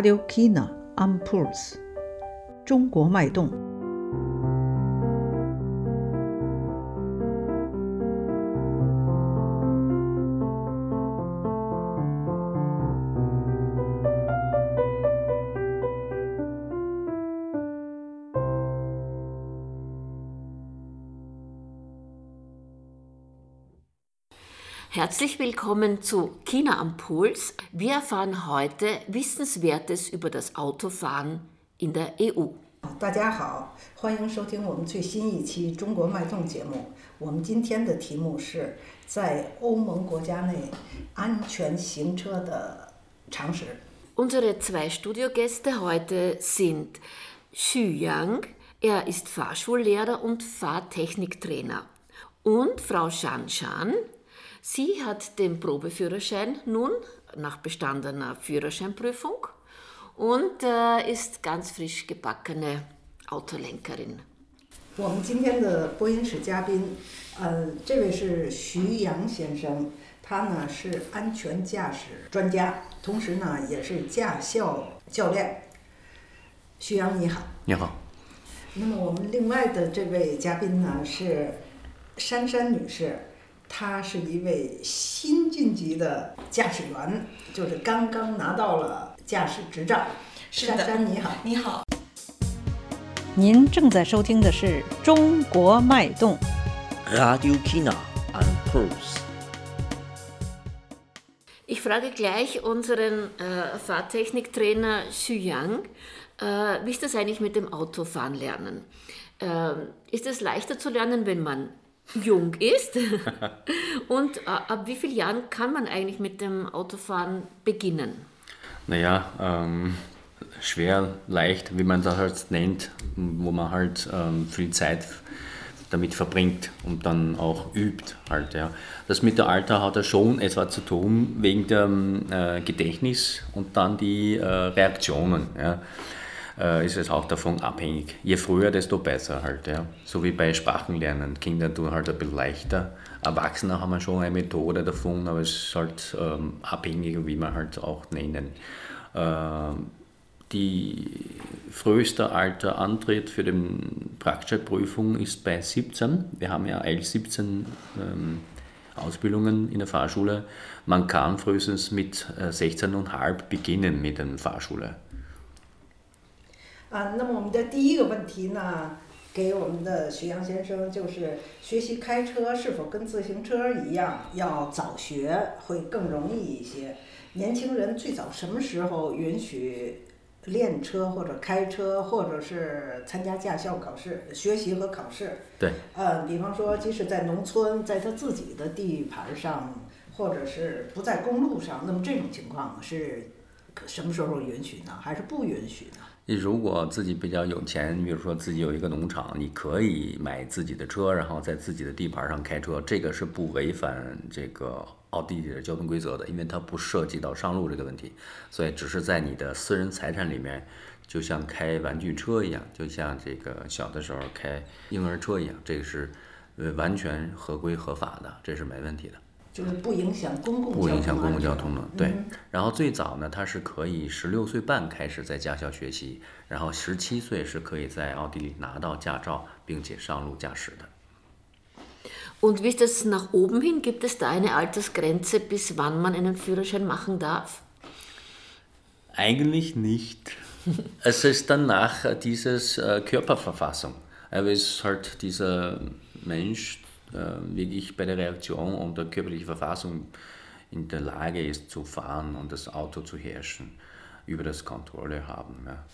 Radio China Ampuls，中国脉动。Herzlich willkommen zu China am Puls. Wir erfahren heute Wissenswertes über das Autofahren in der E EU. 大家好，欢迎收听我们最新一期《中国脉动》节目。我们今天的题目是在欧盟国家内安全行车的常识。 Unsere zwei Studiogäste heute sind Xu Yang, er ist Fahrschullehrer und Fahrtechniktrainer, und Frau Shan Shan. Sie hat den Probeführerschein nun nach bestandener Führerscheinprüfung und äh, ist ganz frisch gebackene Autolenkerin. 我们今天的播音室嘉宾，呃，这位是徐阳先生，他呢是安全驾驶专家，同时呢也是驾校教练。徐阳你好。你好，那么我们另外的这位嘉宾呢是珊珊女士， 她是一位新晋级的驾驶员，就是刚刚拿到了驾驶执照。是的珊珊你好。你好，您正在收听的是《中国脉动》。 Radio China on Pulse. Ich frage gleich unseren äh, Fahrtechniktrainer Xu Yang, äh, wie ist das eigentlich mit dem Autofahren lernen? Ähm, ist es leichter zu lernen, wenn man jung ist? Und äh, ab wie vielen Jahren kann man eigentlich mit dem Autofahren beginnen? Naja, ähm, schwer, leicht, wie man das halt nennt, wo man halt ähm, viel Zeit damit verbringt und dann auch übt halt, ja. Das mit der Alter hat er schon etwas zu tun wegen dem äh, Gedächtnis und dann die äh, Reaktionen, ja. Äh, ist es auch davon abhängig. Je früher, desto besser halt, ja. So wie bei Sprachenlernen. Kinder tun halt ein bisschen leichter. Erwachsene haben schon eine Methode davon, aber es ist halt ähm, abhängig, wie man halt auch nennen. Ähm, die früheste Alter Antritt für die praktische Prüfung ist bei 17. Wir haben ja eigentlich 17 ähm, Ausbildungen in der Fahrschule. Man kann frühestens mit äh, 16,5 beginnen mit der Fahrschule. 啊，那么我们的第一个问题呢，给我们的徐阳先生，就是学习开车是否跟自行车一样，要早学会更容易一些？年轻人最早什么时候允许练车或者开车，或者是参加驾校考试、学习和考试？对，呃，比方说，即使在农村，在他自己的地盘上，或者是不在公路上，那么这种情况是什么时候允许呢？还是不允许呢？你如果自己比较有钱，比如说自己有一个农场，你可以买自己的车，然后在自己的地盘上开车，这个是不违反这个奥地利的交通规则的，因为它不涉及到上路这个问题，所以只是在你的私人财产里面，就像开玩具车一样，就像这个小的时候开婴儿车一样，这个是呃完全合规合法的，这是没问题的。就是不影响公共不影响公共交通的，对嗯。然后最早呢，他是可以十六岁半开始在驾校学习，然后十七岁是可以在奥地利拿到驾照，并且上路驾驶的。 Und wie ist das nach oben hin? Gibt es da eine Altersgrenze, bis wann man einen Führerschein machen darf? Eigentlich nicht. es ist danach äh, dieses äh, Körperverfassung. Aber es ist halt dieser Mensch äh, wirklich bei der Reaktion und der körperlichen Verfassung in der Lage ist zu fahren und das Auto zu herrschen, über das Kontrolle haben. Ja.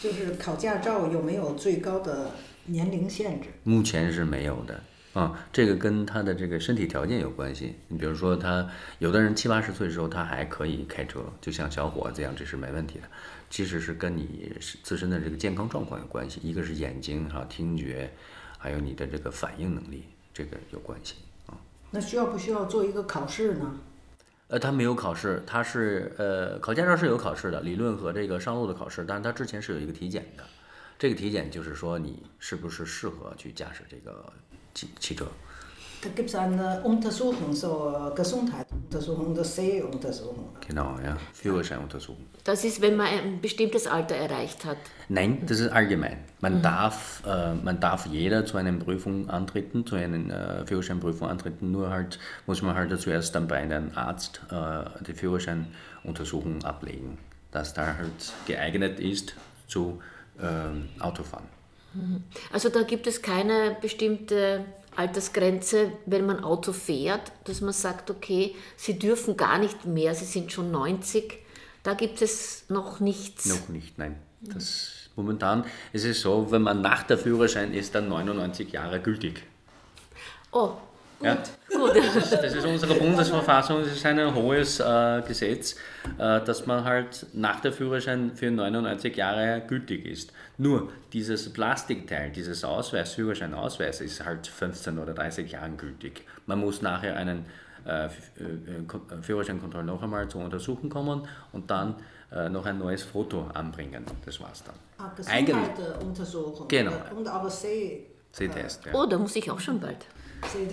就是考驾照有没有最高的年龄限制？目前是没有的啊，这个跟他的这个身体条件有关系。你比如说他有的人七八十岁的时候他还可以开车，就像小伙子一样，这是没问题的。其实是跟你自身的这个健康状况有关系，一个是眼睛哈、听觉，还有你的这个反应能力，这个有关系啊。那需要不需要做一个考试呢？呃，他没有考试，他是呃考驾照是有考试的，理论和这个上路的考试，但是他之前是有一个体检的。这个体检就是说你是不是适合去驾驶这个汽汽车。Da gibt es eine Untersuchung, so Gesundheitsuntersuchung, das Sehuntersuchung. Genau, ja. Führerscheinuntersuchung. Das ist, wenn man ein bestimmtes Alter erreicht hat. Nein, das ist allgemein. Man, darf, äh, man darf jeder zu einer Prüfung antreten, zu einer äh, Führerscheinprüfung antreten, nur halt muss man halt zuerst dann bei einem Arzt äh, die Führerscheinuntersuchung ablegen, dass da halt geeignet ist zu ähm, Autofahren. Also da gibt es keine bestimmte Altersgrenze, wenn man Auto fährt, dass man sagt, okay, Sie dürfen gar nicht mehr, Sie sind schon 90. Da gibt es noch nichts. Noch nicht, nein. Das, momentan ist es so, wenn man nach der Führerschein ist, dann 99 Jahre gültig. Oh, Ja? gut. Das ist unsere Bundesverfassung, das ist ein hohes äh, Gesetz, äh, dass man halt nach der Führerschein für 99 Jahre gültig ist. Nur dieses Plastikteil, dieses Ausweis, Führerscheinausweis ist halt 15 oder 30 Jahren gültig. Man muss nachher einen äh, äh, Kon- äh, Führerscheinkontrolle noch einmal zur Untersuchung kommen und dann äh, noch ein neues Foto anbringen. Das war's dann. Ah, Eigentlich Gesundheitsuntersuchung. Genau. Und auch Seh. Sehtest. Ja. Oh, da muss ich auch schon bald.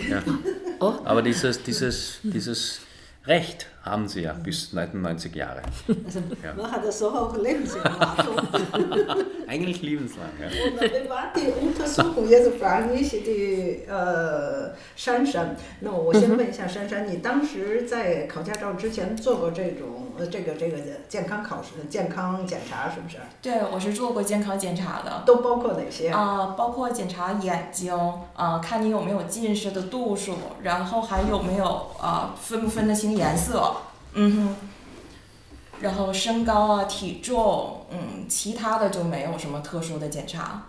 Ja. Aber dieses, dieses, dieses Recht haben sie ja bis 99 Jahre. Also, Man hat das so auch Lebenserwartung. Eigentlich lebenslang. Ja. Und wie war die Untersuchung? Jetzt frage ich die 呃珊珊。那我先问一下珊珊，你当时在考驾照之前做过这种呃这个这个健康考试、健康检查是不是？对，我是做过健康检查的，都包括哪些？啊、包括检查眼睛，啊、看你有没有近视的度数，然后还有没有啊、分不分得清颜色，嗯哼，然后身高啊、体重，嗯，其他的就没有什么特殊的检查。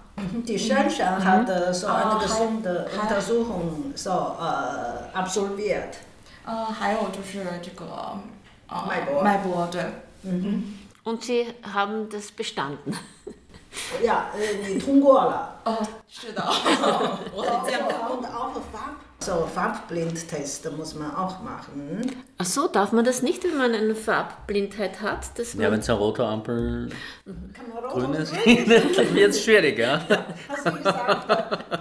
Die Schanschan hat äh, so eine Ah, gesunde hi- hi. Untersuchung so äh, absolviert. 呃，还有就是这个啊、脉搏脉搏对，嗯哼。Und Sie haben das bestanden. Ja, äh, 你通过了。哦，是的，我很健康。Und auch Farb, so Farbblindtest muss man auch machen. Ach so, darf man das nicht, wenn man eine Farbblindheit hat? Dass Ja, wenn es eine rote Ampel Kann man grün rot- ist, dann wird es schwierig. Ja? Hast du gesagt,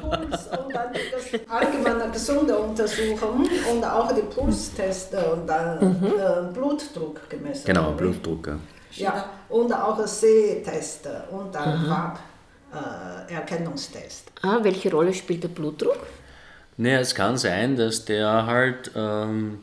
Puls und dann das allgemeine gesunde Untersuchung und auch die Pulsteste und dann äh, Blutdruck gemessen. Genau? Blutdruck. Ja. Ja, und auch Sehteste und dann Farberkennungstest. Äh, Erkennungstest. ah, welche Rolle spielt der Blutdruck? Naja, es kann sein, dass der halt ähm,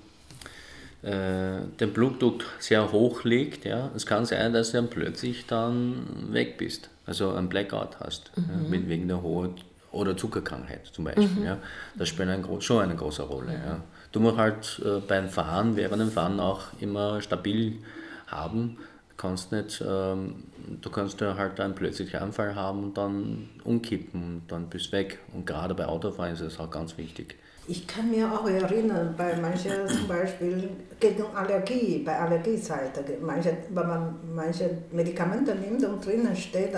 äh, den Blutdruck sehr hoch liegt. Ja? Es kann sein, dass du dann plötzlich dann weg bist, also ein Blackout hast, ja? mit, wegen der hohen oder Zuckerkrankheit zum Beispiel. Ja? Das spielt ein, schon eine große Rolle. Ja? Du musst halt äh, beim Fahren, während dem Fahren auch immer stabil haben. Du kannst nicht, ähm, du kannst ja halt einen Anfall haben und dann umkippen und dann bist du weg. Und gerade bei Autofahren ist es auch ganz wichtig. Ich kann mir auch erinnern, bei manchen zum Beispiel gegen Allergie, bei Allergiezeit, manche, wenn man manche Medikamente nimmt und drinnen steht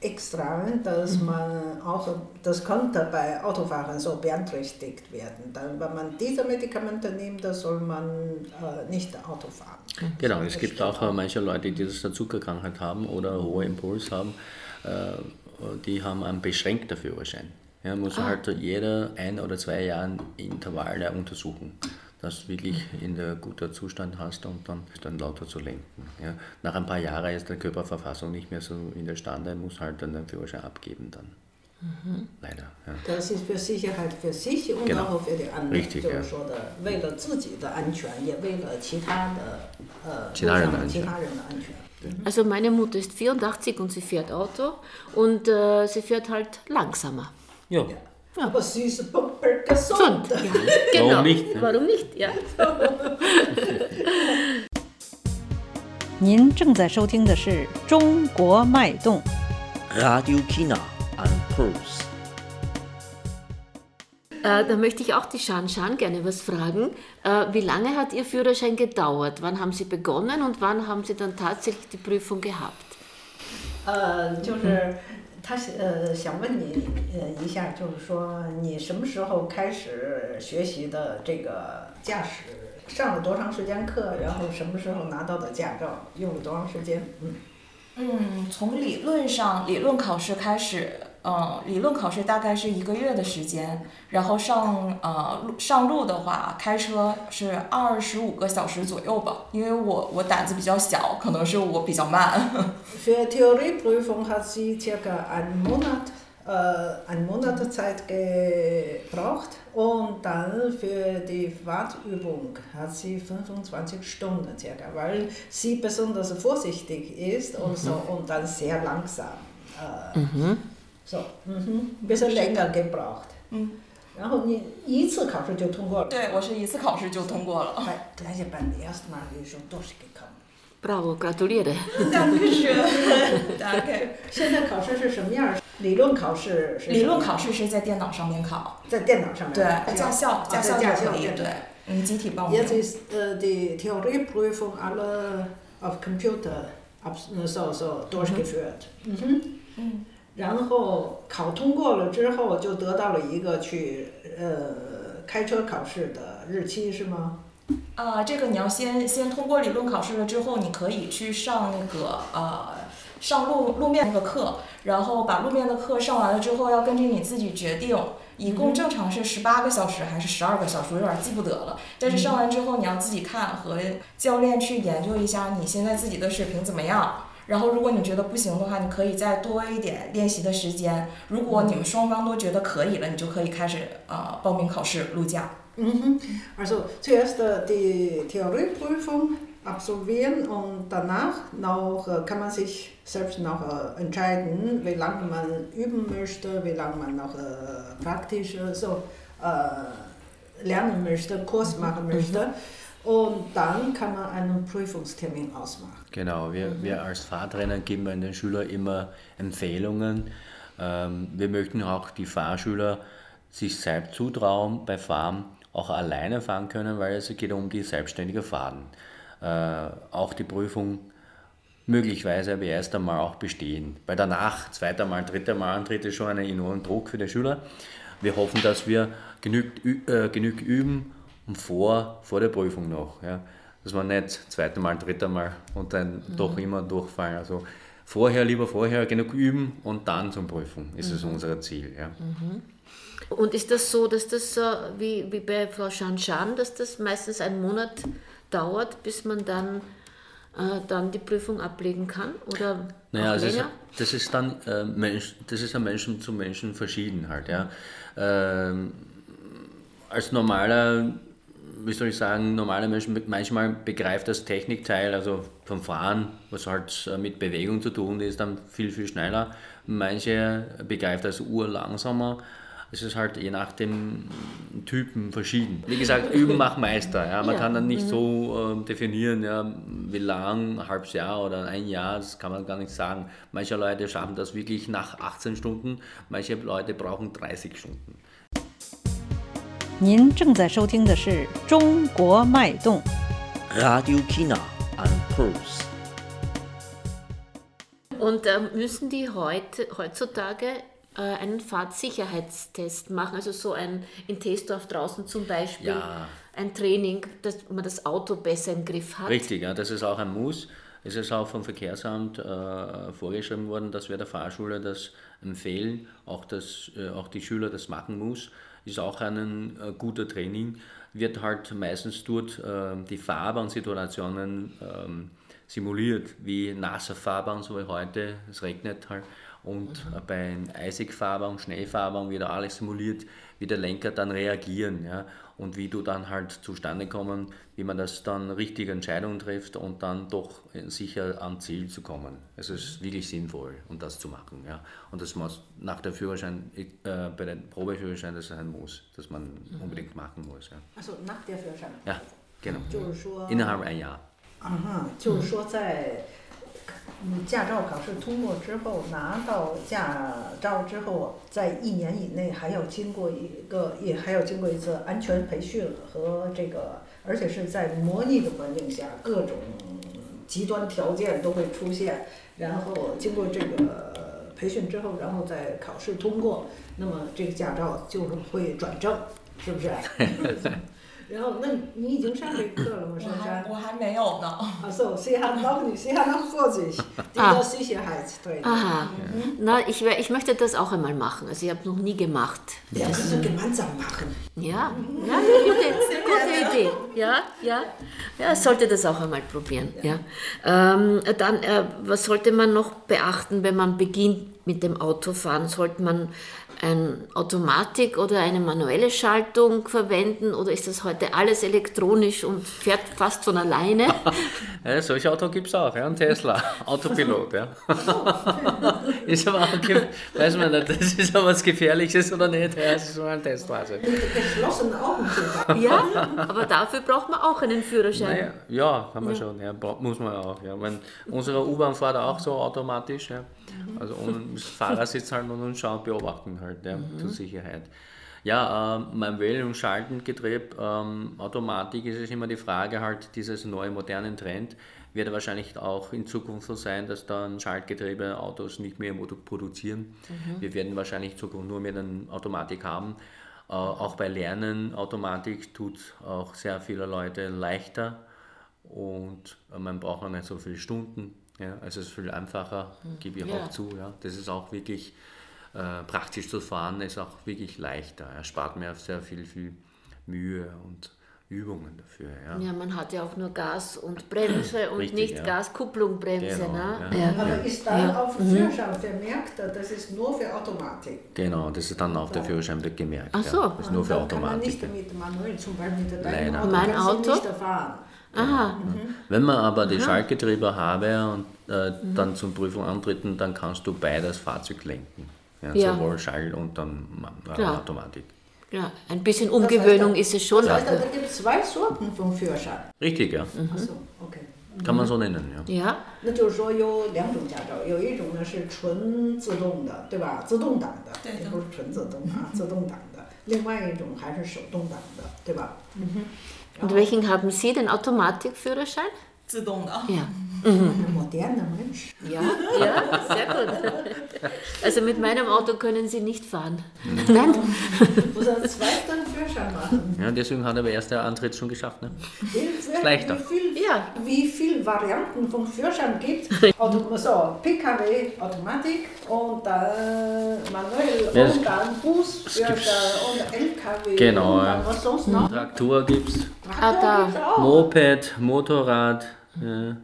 extra, dass man auch, das könnte bei Autofahrern so beeinträchtigt werden. Dann, wenn man diese Medikamente nimmt, dann soll man äh, nicht Auto fahren. Genau, es gibt auch äh, manche Leute, die das eine Zuckerkrankheit haben oder hohe Impuls haben, äh, die haben einen beschränkten Führerschein. Ja, muss halt jeder ein oder zwei Jahre Intervalle untersuchen, dass du wirklich in der guten Zustand hast und dann, dann lauter zu lenken. Ja. Nach ein paar Jahren ist die Körperverfassung nicht mehr so in der Stande, muss halt dann den Führerschein abgeben dann. Leider. Ja. Das ist für Sicherheit für sich und Genau. auch für die anderen. Richtig, 就是 ja. 说的，为了自己的安全，也为了其他的呃其他人的路上安全其他人的安全。 Also meine Mutter ist 84 und sie fährt Auto und äh, sie fährt halt langsamer. Ja. Aber sie ist super gesund. Gesund, ja, genau. Warum nicht, ne? Warum nicht, ja. 您正在收听的是《中国脉动》。 Radio China and Pulse. Äh, da möchte ich auch die Shan Shan gerne was fragen. Äh, wie lange hat Ihr Führerschein gedauert? Wann haben Sie begonnen und wann haben Sie dann tatsächlich die Prüfung gehabt? 呃， 他是呃想问你呃一下，就是说你什么时候开始学习的这个驾驶？上了多长时间课？然后什么时候拿到的驾照？用了多长时间？嗯，嗯，从理论上理论考试开始，嗯，理论考试大概是一个月的时间，然后上呃路上路的话，开车是二十五个小时左右吧。因为我我胆子比较小，可能是我比较慢。Für Theorieprüfung hat sie circa einen Monat, äh, einen Monat Zeit gebraucht und dann für die Fahrtübung hat sie 25 Stunden circa, weil sie besonders vorsichtig ist und so und dann sehr langsam. Äh, So, mhm, ein bisschen länger gebraucht. 嗯，然后你一次考试就通过了。对我是一次考试就通过了。Gleich- Gleich beim ersten Mal ist schon durchgekommen. Bravo, gratuliere. Dankeschön. Danke. 现在考试是什么样儿？理论考试是理论考试是在电脑上面考，在电脑上面。对，啊驾校驾校在驾就可以，校对对，嗯，集体报名。Jetzt ist äh, die Theorieprüfung alle auf Computer abs- äh, so, so durchgeführt. Mhm. 嗯，然后考通过了之后，就得到了一个去呃开车考试的日期，是吗？啊、这个你要先先通过理论考试了之后，你可以去上那个呃上路路面那个课，然后把路面的课上完了之后，要根据你自己决定，一共正常是十八个小时还是十二个小时，我有点记不得了。但是上完之后你要自己看和教练去研究一下你现在自己的水平怎么样。然后，如果你觉得不行的话，你可以再多一点练习的时间。如果你们双方都觉得可以了，你就可以开始呃报名考试录驾。Mhm. Also zuerst äh, die Theorieprüfung absolvieren und danach noch äh, kann man sich selbst noch äh, entscheiden, wie lange man üben möchte, wie lange man noch äh, praktisch äh, so äh, lernen möchte, Kurs machen möchte. Und dann kann man einen Prüfungstermin ausmachen. Genau, wir, wir als Fahrtrainer geben den Schülern immer Empfehlungen. Ähm, wir möchten auch die Fahrschüler sich selbst zutrauen bei Fahren, auch alleine fahren können, weil es geht um die selbstständige Fahren. Äh, auch die Prüfung möglicherweise aber erst einmal auch bestehen. Weil danach, zweiter Mal, dritter Mal antritt ist schon einen enormen Druck für die Schüler. Wir hoffen, dass wir genügend, äh, genug üben vor, vor der Prüfung noch. Ja. Dass man nicht zweite Mal, dritte Mal und dann doch immer durchfallen. Also vorher, lieber vorher genug üben und dann zur Prüfung ist es unser Ziel. Ja. Und ist das so, dass das so wie, wie bei Frau Shanshan, dass das meistens einen Monat dauert, bis man dann, äh, dann die Prüfung ablegen kann? Oder Naja, also länger? das ist dann äh, Mensch, das ist ja Menschen zu Menschen verschieden halt, ja. Ähm, als normaler, wie soll ich sagen, normaler Mensch be- manchmal begreift das Technikteil, also vom Fahren, was halt äh, mit Bewegung zu tun ist, dann viel, viel schneller. Manche begreift das urlangsamer. Es ist halt je nach dem Typen verschieden. Wie gesagt, Üben macht Meister. Ja. Man Ja. kann dann nicht so ähm, definieren, ja, wie lang, ein halbes Jahr oder ein Jahr, das kann man gar nicht sagen. Manche Leute schaffen das wirklich nach 18 Stunden, manche Leute brauchen 30 Stunden. 您正在收听的是《中国脉动》。 Radio China and Pulse. Und ähm, müssen die heute, heutzutage äh, einen Fahrtsicherheitstest machen? Also so ein in Testorf draußen zum Beispiel, Ja. ein Training, dass man das Auto besser im Griff hat? Richtig, ja, das ist auch ein Muss. Es ist auch vom Verkehrsamt äh, vorgeschrieben worden, dass wir der Fahrschule das empfehlen, auch, dass, äh, auch die Schüler das machen muss. ist auch ein äh, guter Training. Wird halt meistens dort äh, die Fahrbahnsituationen ähm, simuliert, wie nasse Fahrbahn, so wie heute, es regnet halt. Und äh, bei Eisigfahrbahn, Schneefahrbahn wird alles simuliert, wie der Lenker dann reagieren ja, und wie du dann halt zustande kommen, wie man das dann richtige Entscheidungen trifft und dann doch äh, sicher am Ziel zu kommen. Es ist wirklich sinnvoll, um das zu machen. Ja. Und das muss nach der Führerschein, äh, bei dem Probeführerschein, das ist ein Muss, das man unbedingt machen muss. Ja, Also nach der Führerschein. ja genau. 就是说 Innerhalb ein Jahr. 啊哈，就是说在 嗯驾照考试通过之后，拿到驾照之后，在一年以内还要经过一个，也还要经过一次安全培训和这个，而且是在模拟的环境下，各种极端条件都会出现，然后经过这个培训之后，然后再考试通过，那么这个驾照就是会转正，是不是？然后，那你已经上这个课了吗？我珊珊？还我还没有呢。啊，so sie hat noch nicht, sie hat noch vor sich Ah. diese Sicherheitstraining. Aha. Na, ich, wär- ich möchte das auch einmal machen. Also ich habe noch nie gemacht. Ja, das müssen wir gemeinsam machen. Ja, ja gute, gute Idee. Ja, ja. Ja, ich sollte das auch einmal probieren. Ja. Ähm, dann, äh, was sollte man noch beachten, wenn man beginnt mit dem Autofahren? Sollte man eine Automatik oder eine manuelle Schaltung verwenden oder ist das heute alles elektronisch und fährt fast von alleine? Ja, solche Auto gibt es auch, ja, ein Tesla, Autopilot, ja. ist aber auch, weiß man nicht, das ist aber was Gefährliches oder nicht, ja, es ist nur ein Testphase. Mit geschlossenen Augen zu Ja, aber dafür braucht man auch einen Führerschein. Naja, ja, kann man schon, ja, muss man auch. Ja. Wenn unsere U-Bahn fährt auch so automatisch, ja. also ohne das Fahrer sitzt halt und uns schaut, beobachten halt, ja, zur Sicherheit. Ja, ähm, beim Wählen und Schalten Getrieb, ähm, Automatik ist es immer die Frage halt, dieses neue modernen Trend wird wahrscheinlich auch in Zukunft so sein, dass dann Schaltgetriebe Autos nicht mehr produzieren. Wir werden wahrscheinlich in Zukunft nur mehr eine Automatik haben. Äh, auch bei Lernen Automatik tut auch sehr viele Leute leichter und äh, man braucht auch nicht so viele Stunden. Ja, also es ist viel einfacher, gebe ich Ja. auch zu. Ja. Das ist auch wirklich äh, praktisch zu fahren, ist auch wirklich leichter. Er spart mir sehr viel, viel Mühe und Übungen dafür. Ja. Ja, man hat ja auch nur Gas und Bremse und Richtig, nicht ja. Gas, Kupplung, Bremse. Genau, ne? ja. Ja. Aber ist da auf dem Führerschein vermerkt, das ist nur für Automatik? Genau, das ist dann auf der Führerschein wird gemerkt. Ach so. Ja. Das ist nur für Dann kann man Automatik. nicht mit manuell, zum Beispiel mit der Leider. Auto, Mein Auto? nicht erfahren. Aha, Wenn man aber die Schaltgetriebe habe und äh, Mhm. dann zur Prüfung antreten, dann kannst du beides Fahrzeug lenken. Ja, Ja. Sowohl Schall und dann äh, Klar. Automatik. ja, ein bisschen Umgewöhnung ist es schon. Das heißt, aber- da gibt es zwei Sorten vom Führerschein. Richtig, ja. Mhm. Achso, okay. Kann man so nennen, ja. Ja, 那就是说有两种驾照，有一种呢是纯自动的，对吧？自动挡的，对的也不是纯自动啊，自动挡的。另外一种还是手动挡的，对吧？ und welchen haben Sie, den Automatikführerschein? 自动的。 Ja. Ein moderner Mensch. Ja, ja, sehr gut. Also mit meinem Auto können Sie nicht fahren. Nein? Muss er einen zweiten Führerschein machen. ja. Deswegen hat er aber erst der Antritt schon geschafft. Ne? Wie, wie, leichter. Wie viel, Ja. wie viel Varianten vom Führerschein gibt Auto, so, PKW, Automatik und dann manuell Ja, es- und dann Busführerschein und LKW Genau, und dann ja. was sonst noch? Traktor gibt es, Ah, da. gibt's auch. Moped, Motorrad, ja.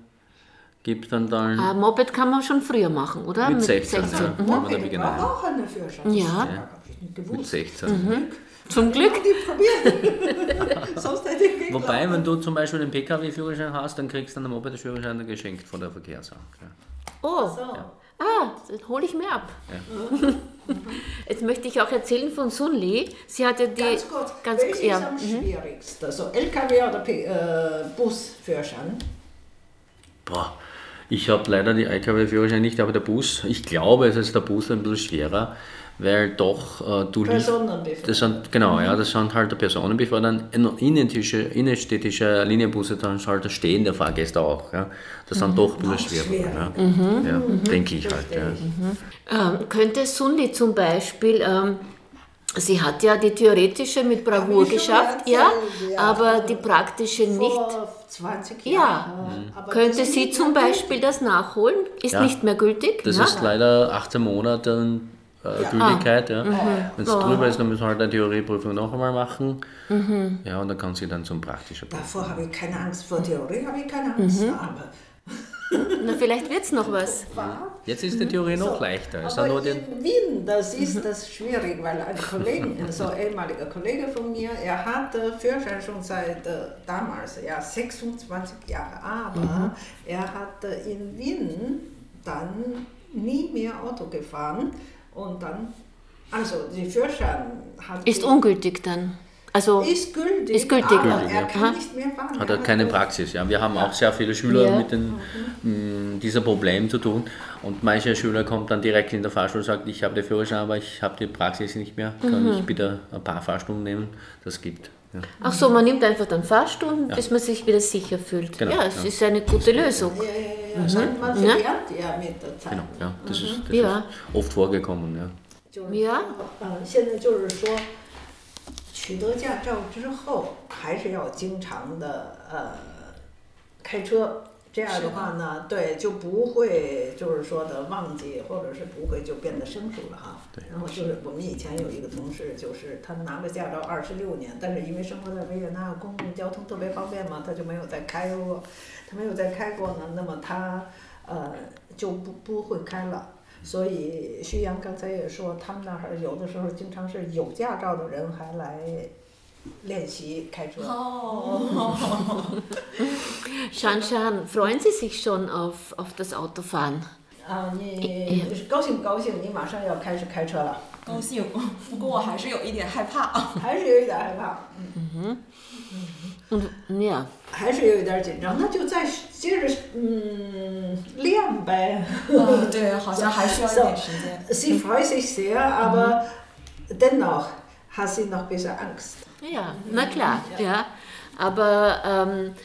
gibt dann dann Ah, Moped kann man schon früher machen, oder? mit 16. 16. Ja. Mhm. Moped genau. auch einen Führerschein. Ja. Nicht Mit gewusst. 16. Zum Glück. Die probieren. Sonst hätte ich geglaubt. Wobei, wenn du zum Beispiel den Pkw-Führerschein hast, dann kriegst du einen Moped-Führerschein geschenkt von der Verkehrsamt. Ja. Oh, So. ah, das hole ich mir ab. Jetzt möchte ich auch erzählen von Sun Li. Sie hatte die... Ganz kurz, ganz, welches ja. ist am mhm. schwierigsten? So LKW oder P äh, Busführerschein? Boah, ich habe leider die LKW-Führerschein nicht, aber der Bus, ich glaube, es ist der Bus ein bisschen schwerer, weil doch äh, du Personenbeförderung. Das sind, genau, ja, das sind halt Personenbeförderung. Innenstädtische, innenstädtische Linienbusse, dann ist halt der stehende Fahrgäste auch. Ja. Das sind doch ein bisschen schwerer. Ja. Ja, denke ich halt. Ja. Ähm, könnte Sun Li zum Beispiel... Ähm, Sie hat ja die theoretische mit Bravour geschafft, ja, erzählt, ja. aber die praktische nicht. Vor 20 Ja. Jahren. Aber Könnte sie zum Beispiel das nachholen? Ist Ja. nicht mehr gültig? Das ja? ist leider 18 Monate äh, Gültigkeit. Ja. Wenn es drüber ist, dann müssen wir halt eine Theorieprüfung noch einmal machen. Ja, und dann kann sie dann zum praktischen Prüfung. Davor habe ich keine Angst, vor Theorie habe ich keine Angst. Aber Na, vielleicht wird es noch was. Jetzt ist die Theorie noch leichter. Es sind Aber nur den, in Wien, das ist das schwierig, weil ein Kollege, so ein ehemaliger Kollege von mir, er hatte Führerschein schon seit äh, damals, ja 26 Jahre, aber er hat äh, in Wien dann nie mehr Auto gefahren und dann, also die Führerschein hat Ist ungültig dann. Also, ist gültig, Ist gültig, aber ja. er kann Aha. nicht mehr fahren. hat Er er keine äh, Praxis. Ja. Wir haben auch sehr viele Schüler Ja. mit den, mh, dieser Problem zu tun. Und mancher Schüler kommt dann direkt in der Fahrschule und sagt, ich habe den Führerschein, aber ich habe die Praxis nicht mehr. Kann ich bitte ein paar Fahrstunden nehmen? Das gibt. Ja. ach so, man nimmt einfach dann Fahrstunden, bis man sich wieder sicher fühlt. Genau, ja, es ja. ist eine gute Lösung. Ja, ja, ja, ja. Man Ja. verlernt ja mit der Zeit. Genau, ja, das, ist, das Ja. ist oft vorgekommen. Ja. 就是 Ja. 呃，现在就是说， 取得驾照之后，还是要经常的呃开车。这样的话呢，对，就不会就是说的忘记，或者是不会就变得生疏了哈。对。然后就是我们以前有一个同事，就是他拿了驾照二十六年，但是因为生活在维也纳，公共交通特别方便嘛，他就没有再开过，他没有再开过呢，那么他呃就不不会开了。所以徐阳刚才也说，他们那儿有的时候经常是有驾照的人还来练习开车。哦，Shan Shan, freuen Sie sich schon auf, auf das Autofahren? 啊，你高兴不高兴？你马上要开始开车了，高兴，不过我还是有一点害怕。还是有一点害怕，嗯哼。嗯 ja. 还是有一点紧张，那就再接着嗯练呗。嗯，对，好像还需要一点时间。 Sie freut sich sehr, aber dennoch hat sie noch ein bisschen Angst. Ja, na klar, ja. Aber ähm,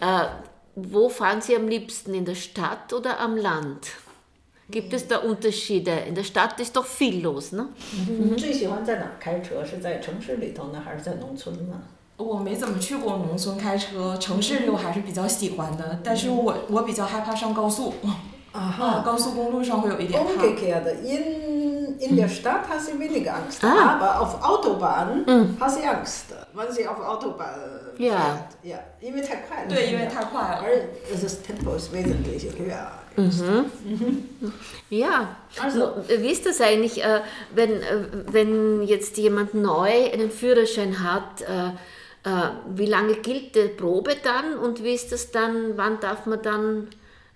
äh, wo fahren Sie am liebsten? In der Stadt oder am Land? Gibt es da Unterschiede? In der Stadt ist doch viel los, ne? 你最喜欢在哪儿开车？是在城市里头呢，还是在农村呢？ 我没怎么去过农村开车，城市里我还是比较喜欢的，但是我我比较害怕上高速，啊啊，高速公路上会有一点怕。 Umgekehrt, in, in der Stadt hat sie weniger Angst, Ah. aber auf Autobahn hat sie Angst, wenn sie auf Autobahn Ja. fährt. Ja, 因为太快了。对，因为太快了。而 das Tempo ist wesentlich höher. Ja. Also- Nur, Wie ist das eigentlich, äh, wenn, äh, wenn jetzt jemand neu einen Führerschein hat? äh, wie lange gilt die Probe dann und wie ist das dann? Wann darf man dann?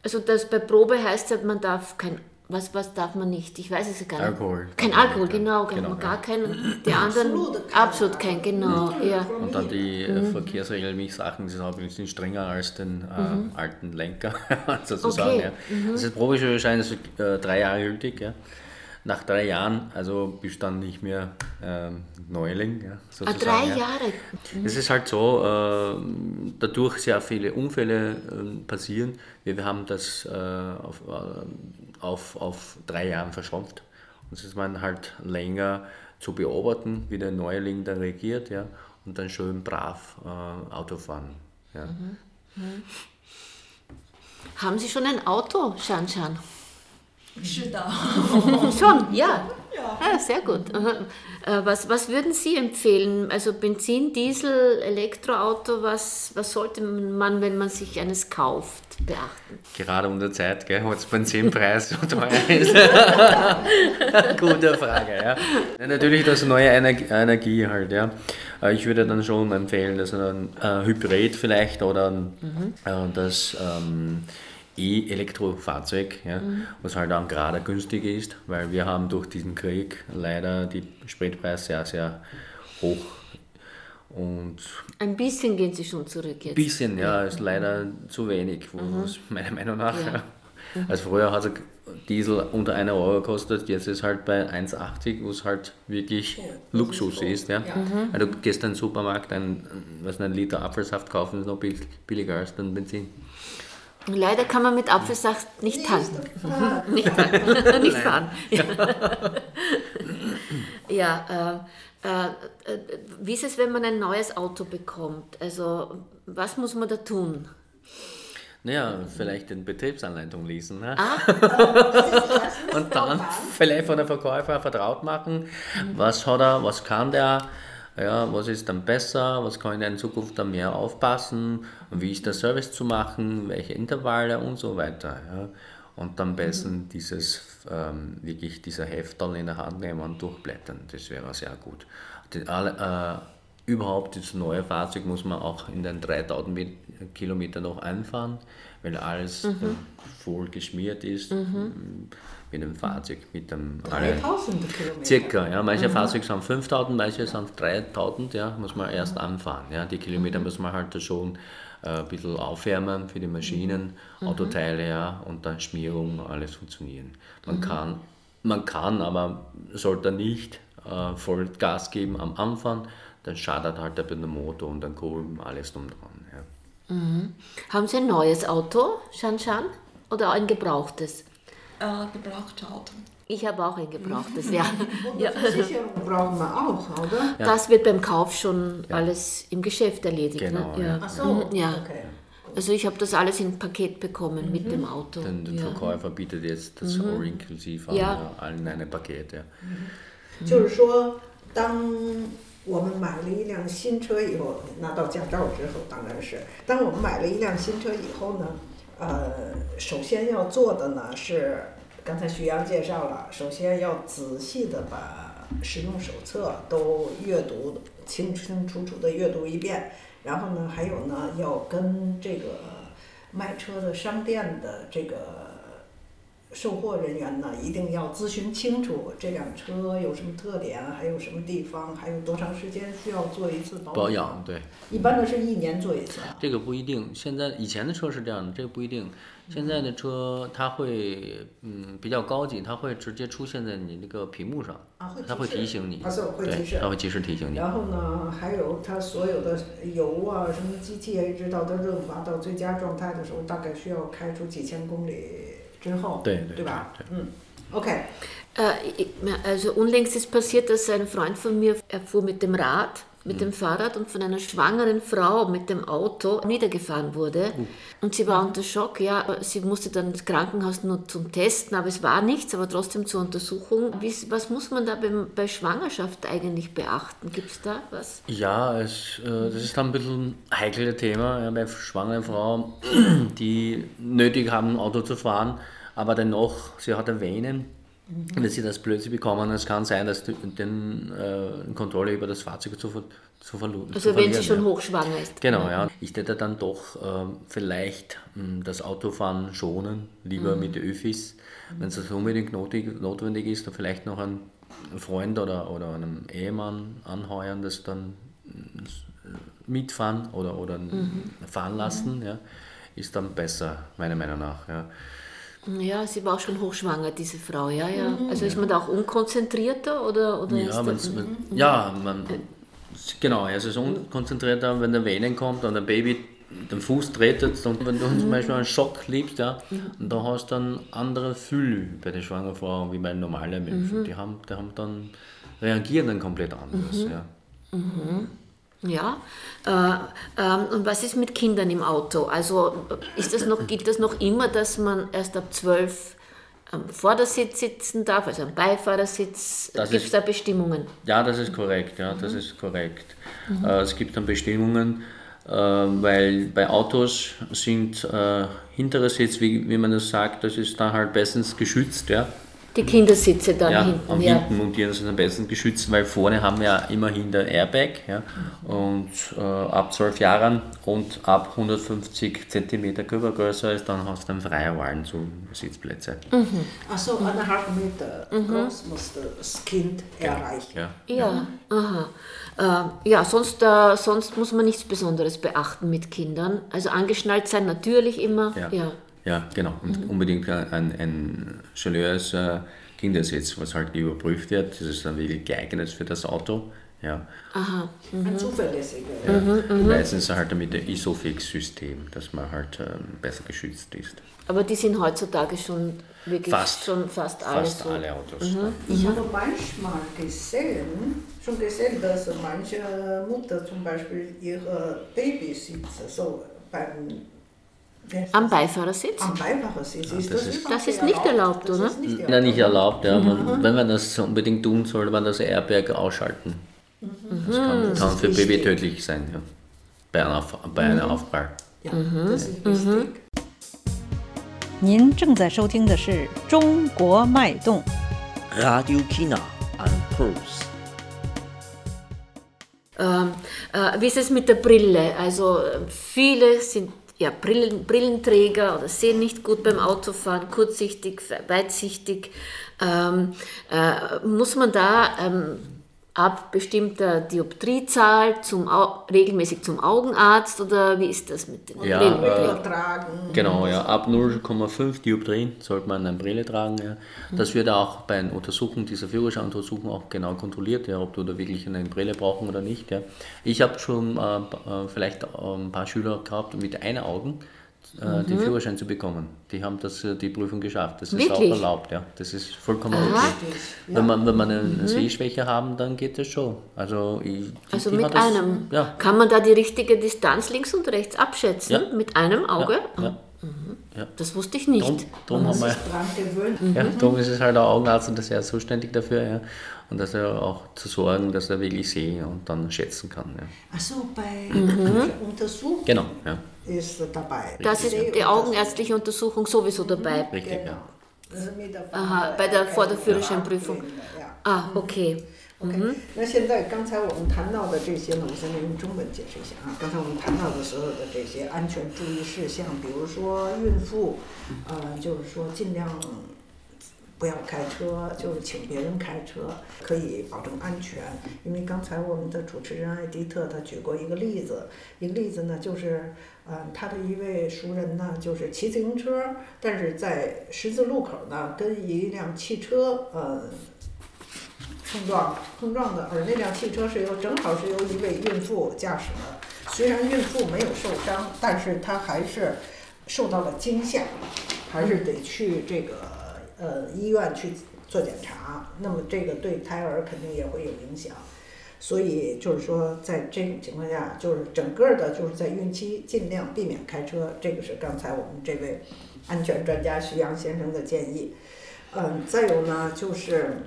Also das bei Probe heißt ja, man darf kein was, was darf man nicht? Ich weiß es ja gar nicht. Alkohol. Kein Alkohol, genau, Genau, genau ja. gar keinen. Die anderen Absolut kein absolut kein, genau. Ja. Und dann die äh, Verkehrsregeln, wie ich Sachen, die sind ein bisschen strenger als den äh, alten Lenker, sozusagen. Okay. Ja. Das ist Probeschein ist äh, drei Jahre gültig. Ja. Nach drei Jahren, also bist du dann nicht mehr ähm, Neuling, ja, Ah, drei ja. Jahre. Es ist halt so, äh, dadurch sehr viele Unfälle äh, passieren. Wir, wir haben das äh, auf, äh, auf, auf drei Jahren verschrumpft. Und es ist man halt länger zu beobachten, wie der Neuling da reagiert, ja, und dann schön brav äh, Auto fahren. Ja. Haben Sie schon ein Auto, Shan Shan? 是的，Schon, ja. Ja, sehr gut. Aha. Äh, Was, was würden Sie empfehlen? Also Benzin, Diesel, Elektroauto, was, was sollte man, wenn man sich eines kauft, beachten? Gerade um der Zeit, gell, wo jetzt Benzinpreis so teuer ist. Gute Frage, ja. ja. Natürlich das neue Ener- Energie halt, ja. Äh, Ich würde dann schon empfehlen, dass ein äh, Hybrid vielleicht oder ein, äh, das ähm, E-Elektrofahrzeug, ja, was halt dann gerade günstig ist, weil wir haben durch diesen Krieg leider die Spritpreise sehr, sehr hoch und Ein bisschen gehen Sie schon zurück jetzt. bisschen, ja, ist leider zu wenig, es meiner Meinung nach. Ja. Ja. Also früher hat ein Diesel unter 1 Euro gekostet, jetzt ist halt bei 1,80, wo es halt wirklich das Luxus ist ist. Ja. Ja. Weil du gehst in den Supermarkt, ein, was, einen Liter Apfelsaft kaufen, ist noch bill- billiger als dann Benzin. Leider kann man mit Apfelsaft nicht tanken. Nicht fahren. nicht fahren. Ja, ja äh, äh, äh, wie ist es, wenn man ein neues Auto bekommt? Also, was muss man da tun? Naja, vielleicht in Betriebsanleitung lesen. Ne? Ah, Und dann vielleicht von der Verkäufer vertraut machen, was hat er, was kann der, ja, was ist dann besser, was kann ich in Zukunft dann mehr aufpassen, wie ist der Service zu machen, welche Intervalle und so weiter. Ja. Und dann besser dieses, ähm, wirklich dieser Heftal in der Hand nehmen und durchblättern, das wäre sehr gut. Die, alle, äh, überhaupt das neue Fahrzeug muss man auch in den 3000 Mi- Kilometer noch einfahren, weil alles äh, voll geschmiert ist. M, mit dem Fahrzeug, mit dem alle 3000 Kilometer. circa. Ja, manche Fahrzeuge sind 5000, manche sind 3000, ja, muss man erst anfahren. Ja, die Kilometer muss man halt schon äh, ein bisschen aufwärmen für die Maschinen, Autoteile, ja, und dann Schmierung, alles funktionieren. Man kann, man kann, aber sollte nicht äh, voll Gas geben am Anfang, dann schadet halt der Motor und dann Kolben, alles drum dran. Ja. haben Sie ein neues Auto, Shan Shan? Oder ein gebrauchtes? äh, gebrauchte Auto. Ich habe auch ein gebrauchtes, ja. Und ja. eine Versicherung brauchen wir auch, oder? Das wird beim Kauf schon alles im Geschäft erledigt. Genau, ne? ja. Ach so, Mhm, ja. okay. Also ich habe das alles in Paket bekommen mit dem Auto. Denn der ja. Verkäufer bietet jetzt das All-Inclusive an, Ja. ja. allen eine Paket. Ja. 就是说，当我们买了一辆新车以后，拿到驾照之后，当然是，当我们买了一辆新车以后呢， 呃，首先要做的呢是，刚才徐阳介绍了，首先要仔细的把使用手册都阅读清清楚楚的阅读一遍，然后呢，还有呢，要跟这个卖车的商店的这个售货人员呢，一定要咨询清楚这辆车有什么特点，还有什么地方，还有多长时间需要做一次保养保养对，一般的是一年做一次啊。这个不一定。现在以前的车是这样的，这个不一定。现在的车它会嗯比较高级，它会直接出现在你那个屏幕上，啊会它会提醒你，啊是会提示对，它会及时提醒你。然后呢，还有它所有的油啊，什么机器一直到它润滑到最佳状态的时候，大概需要开出几千公里之后，对对对吧对？嗯，OK， Äh, ich- also unlängst ist passiert, dass ein Freund von mir, er fuhr mit dem Rad, mit dem Fahrrad und von einer schwangeren Frau mit dem Auto niedergefahren wurde. Und sie war unter Schock, ja. Sie musste dann ins Krankenhaus nur zum Testen, aber es war nichts, aber trotzdem zur Untersuchung. Wie, was muss man da beim, bei Schwangerschaft eigentlich beachten? Gibt es da was? Ja, es, äh, das ist dann ein bisschen ein heikles Thema ja, bei schwangeren Frauen, die nötig haben, Auto zu fahren, aber dennoch, sie hat Venen. Wenn sie das plötzlich bekommen, es kann sein, dass die den, äh, Kontrolle über das Fahrzeug zu, ver zu, verlu zu Also wenn sie schon ja. hochschwanger ist. Genau, ja. Ich hätte dann doch ähm, vielleicht mh, das Autofahren schonen, lieber mit den Öffis. Wenn es unbedingt notig, notwendig ist, dann vielleicht noch einen Freund oder, oder einen Ehemann anheuern, das dann mh, mitfahren oder, oder fahren lassen, ja, ist dann besser, meiner Meinung nach. Ja. Ja, sie war auch schon hochschwanger, diese Frau, ja, ja. Also ist man da auch unkonzentrierter oder, oder ist Ja, das, man's, man, ja man, genau, es ist unkonzentrierter, wenn der Venen kommt und ein Baby den Fuß tretet und wenn du zum Beispiel einen Schock liebst, ja, und da hast du dann andere Fühl bei der schwangeren Frau wie bei normalen Menschen. Die, haben, die haben dann, reagieren dann komplett anders. Ja. Ja, äh, ähm, und was ist mit Kindern im Auto? Also ist das noch, gilt das noch immer, dass man erst ab zwölf am Vordersitz sitzen darf, also am Beifahrersitz? Gibt es da Bestimmungen? Ja, das ist korrekt, ja, das ist korrekt. Äh, es gibt dann Bestimmungen, äh, weil bei Autos sind äh, hintere Sitz, wie, wie man das sagt, das ist dann halt bestens geschützt, ja. Die Kindersitze dann ja, hinten, am ja. hinten montieren sind am besten geschützt, weil vorne haben wir ja immerhin der Airbag ja, und äh, ab 12 Jahren und ab 150 cm Körpergröße ist dann hast du einen freien Wahl zu Sitzplätze. Ach so, eineinhalb Meter groß muss das Kind erreichen. Ja. Ja, aha. Äh, ja, sonst, äh, sonst muss man nichts Besonderes beachten mit Kindern. Also angeschnallt sein natürlich immer. Ja. Ja. Genau. Und unbedingt ein, ein seriöses äh, Kindersitz, was halt überprüft wird. Das ist dann wirklich geeignet für das Auto. Ja. Ein zuverlässiger. Ja. Meistens halt mit dem Isofix-System, dass man halt ähm, besser geschützt ist. Aber die sind heutzutage schon wirklich Fast. schon fast alle Fast so. alle Autos. Ich habe manchmal gesehen, schon gesehen, dass manche Mutter zum Beispiel ihre Babysitze so beim Am das? Beifahrersitz? am Beifahrersitz. Ist das das, ist- überhaupt Das ist nicht erlaubt, Das oder? ist nicht Nein, nicht erlaubt, ja. Man, Wenn man das unbedingt tun soll, man das Airbag ausschalten. Das kann, kann für wichtig. Baby tödlich sein, ja. Bei einer, Auf- bei einer Aufprall. Ja, das ist wichtig. 您正在收听的是《中国脉动》。 Radio China and Pulse. Ähm, äh, wie ist es mit der Brille? Also äh, viele sind ja Brillen, Brillenträger oder sehen nicht gut beim Autofahren, kurzsichtig, weitsichtig. Ähm, äh, muss man da ähm, ab bestimmter Dioptriezahl zum Au regelmäßig zum Augenarzt oder wie ist das mit den Ja, Brillenträgern? äh, Tragen. Genau, ja. Ab 0,5 Dioptrien sollte man eine Brille tragen. Ja. Das wird auch bei einer Untersuchung, dieser Führerscheinuntersuchung auch genau kontrolliert, ja, ob du da wirklich eine Brille brauchen oder nicht. Ja. Ich habe schon äh, äh, vielleicht äh, ein paar Schüler gehabt mit einer Augen äh, den Führerschein zu bekommen. Die haben das, äh, die Prüfung geschafft. Das ist auch Wirklich? erlaubt, ja. Das ist vollkommen Aha. okay. Wenn man, wenn man eine Sehschwäche haben, dann geht das schon. Also, ich, die- Also die mit das, einem. Ja, Kann man da die richtige Distanz links und rechts abschätzen? Ja. Mit einem Auge? ja. Das wusste ich nicht. Drum, drum Man haben wir, dran gewöhnen. Mhm. ja, drum ist es halt der Augenarzt und das er ist zuständig dafür, ja. Und dass er auch zu sorgen, dass er wirklich sehen und dann schätzen kann. Ja. Achso, bei Mhm. Untersuchung Genau, ja. Ist dabei. Das ist die augenärztliche Untersuchung sowieso dabei. Richtig, Genau. ja. Also mit der Aha, bei der- vor der Führerscheinprüfung. Ja. Ah, okay. OK，那现在刚才我们谈到的这些呢，我现在用中文解释一下啊。刚才我们谈到的所有的这些安全注意事项，比如说孕妇，呃，就是说尽量不要开车，就是请别人开车，可以保证安全。因为刚才我们的主持人艾迪特他举过一个例子，一个例子呢就是，嗯，他的一位熟人呢就是骑自行车，但是在十字路口呢跟一辆汽车，呃。碰撞碰撞的，而那辆汽车是由正好是由一位孕妇驾驶的。虽然孕妇没有受伤，但是她还是受到了惊吓，还是得去这个呃医院去做检查。那么这个对胎儿肯定也会有影响。所以就是说，在这种情况下，就是整个的就是在孕期尽量避免开车，这个是刚才我们这位安全专家徐阳先生的建议。嗯，再有呢就是。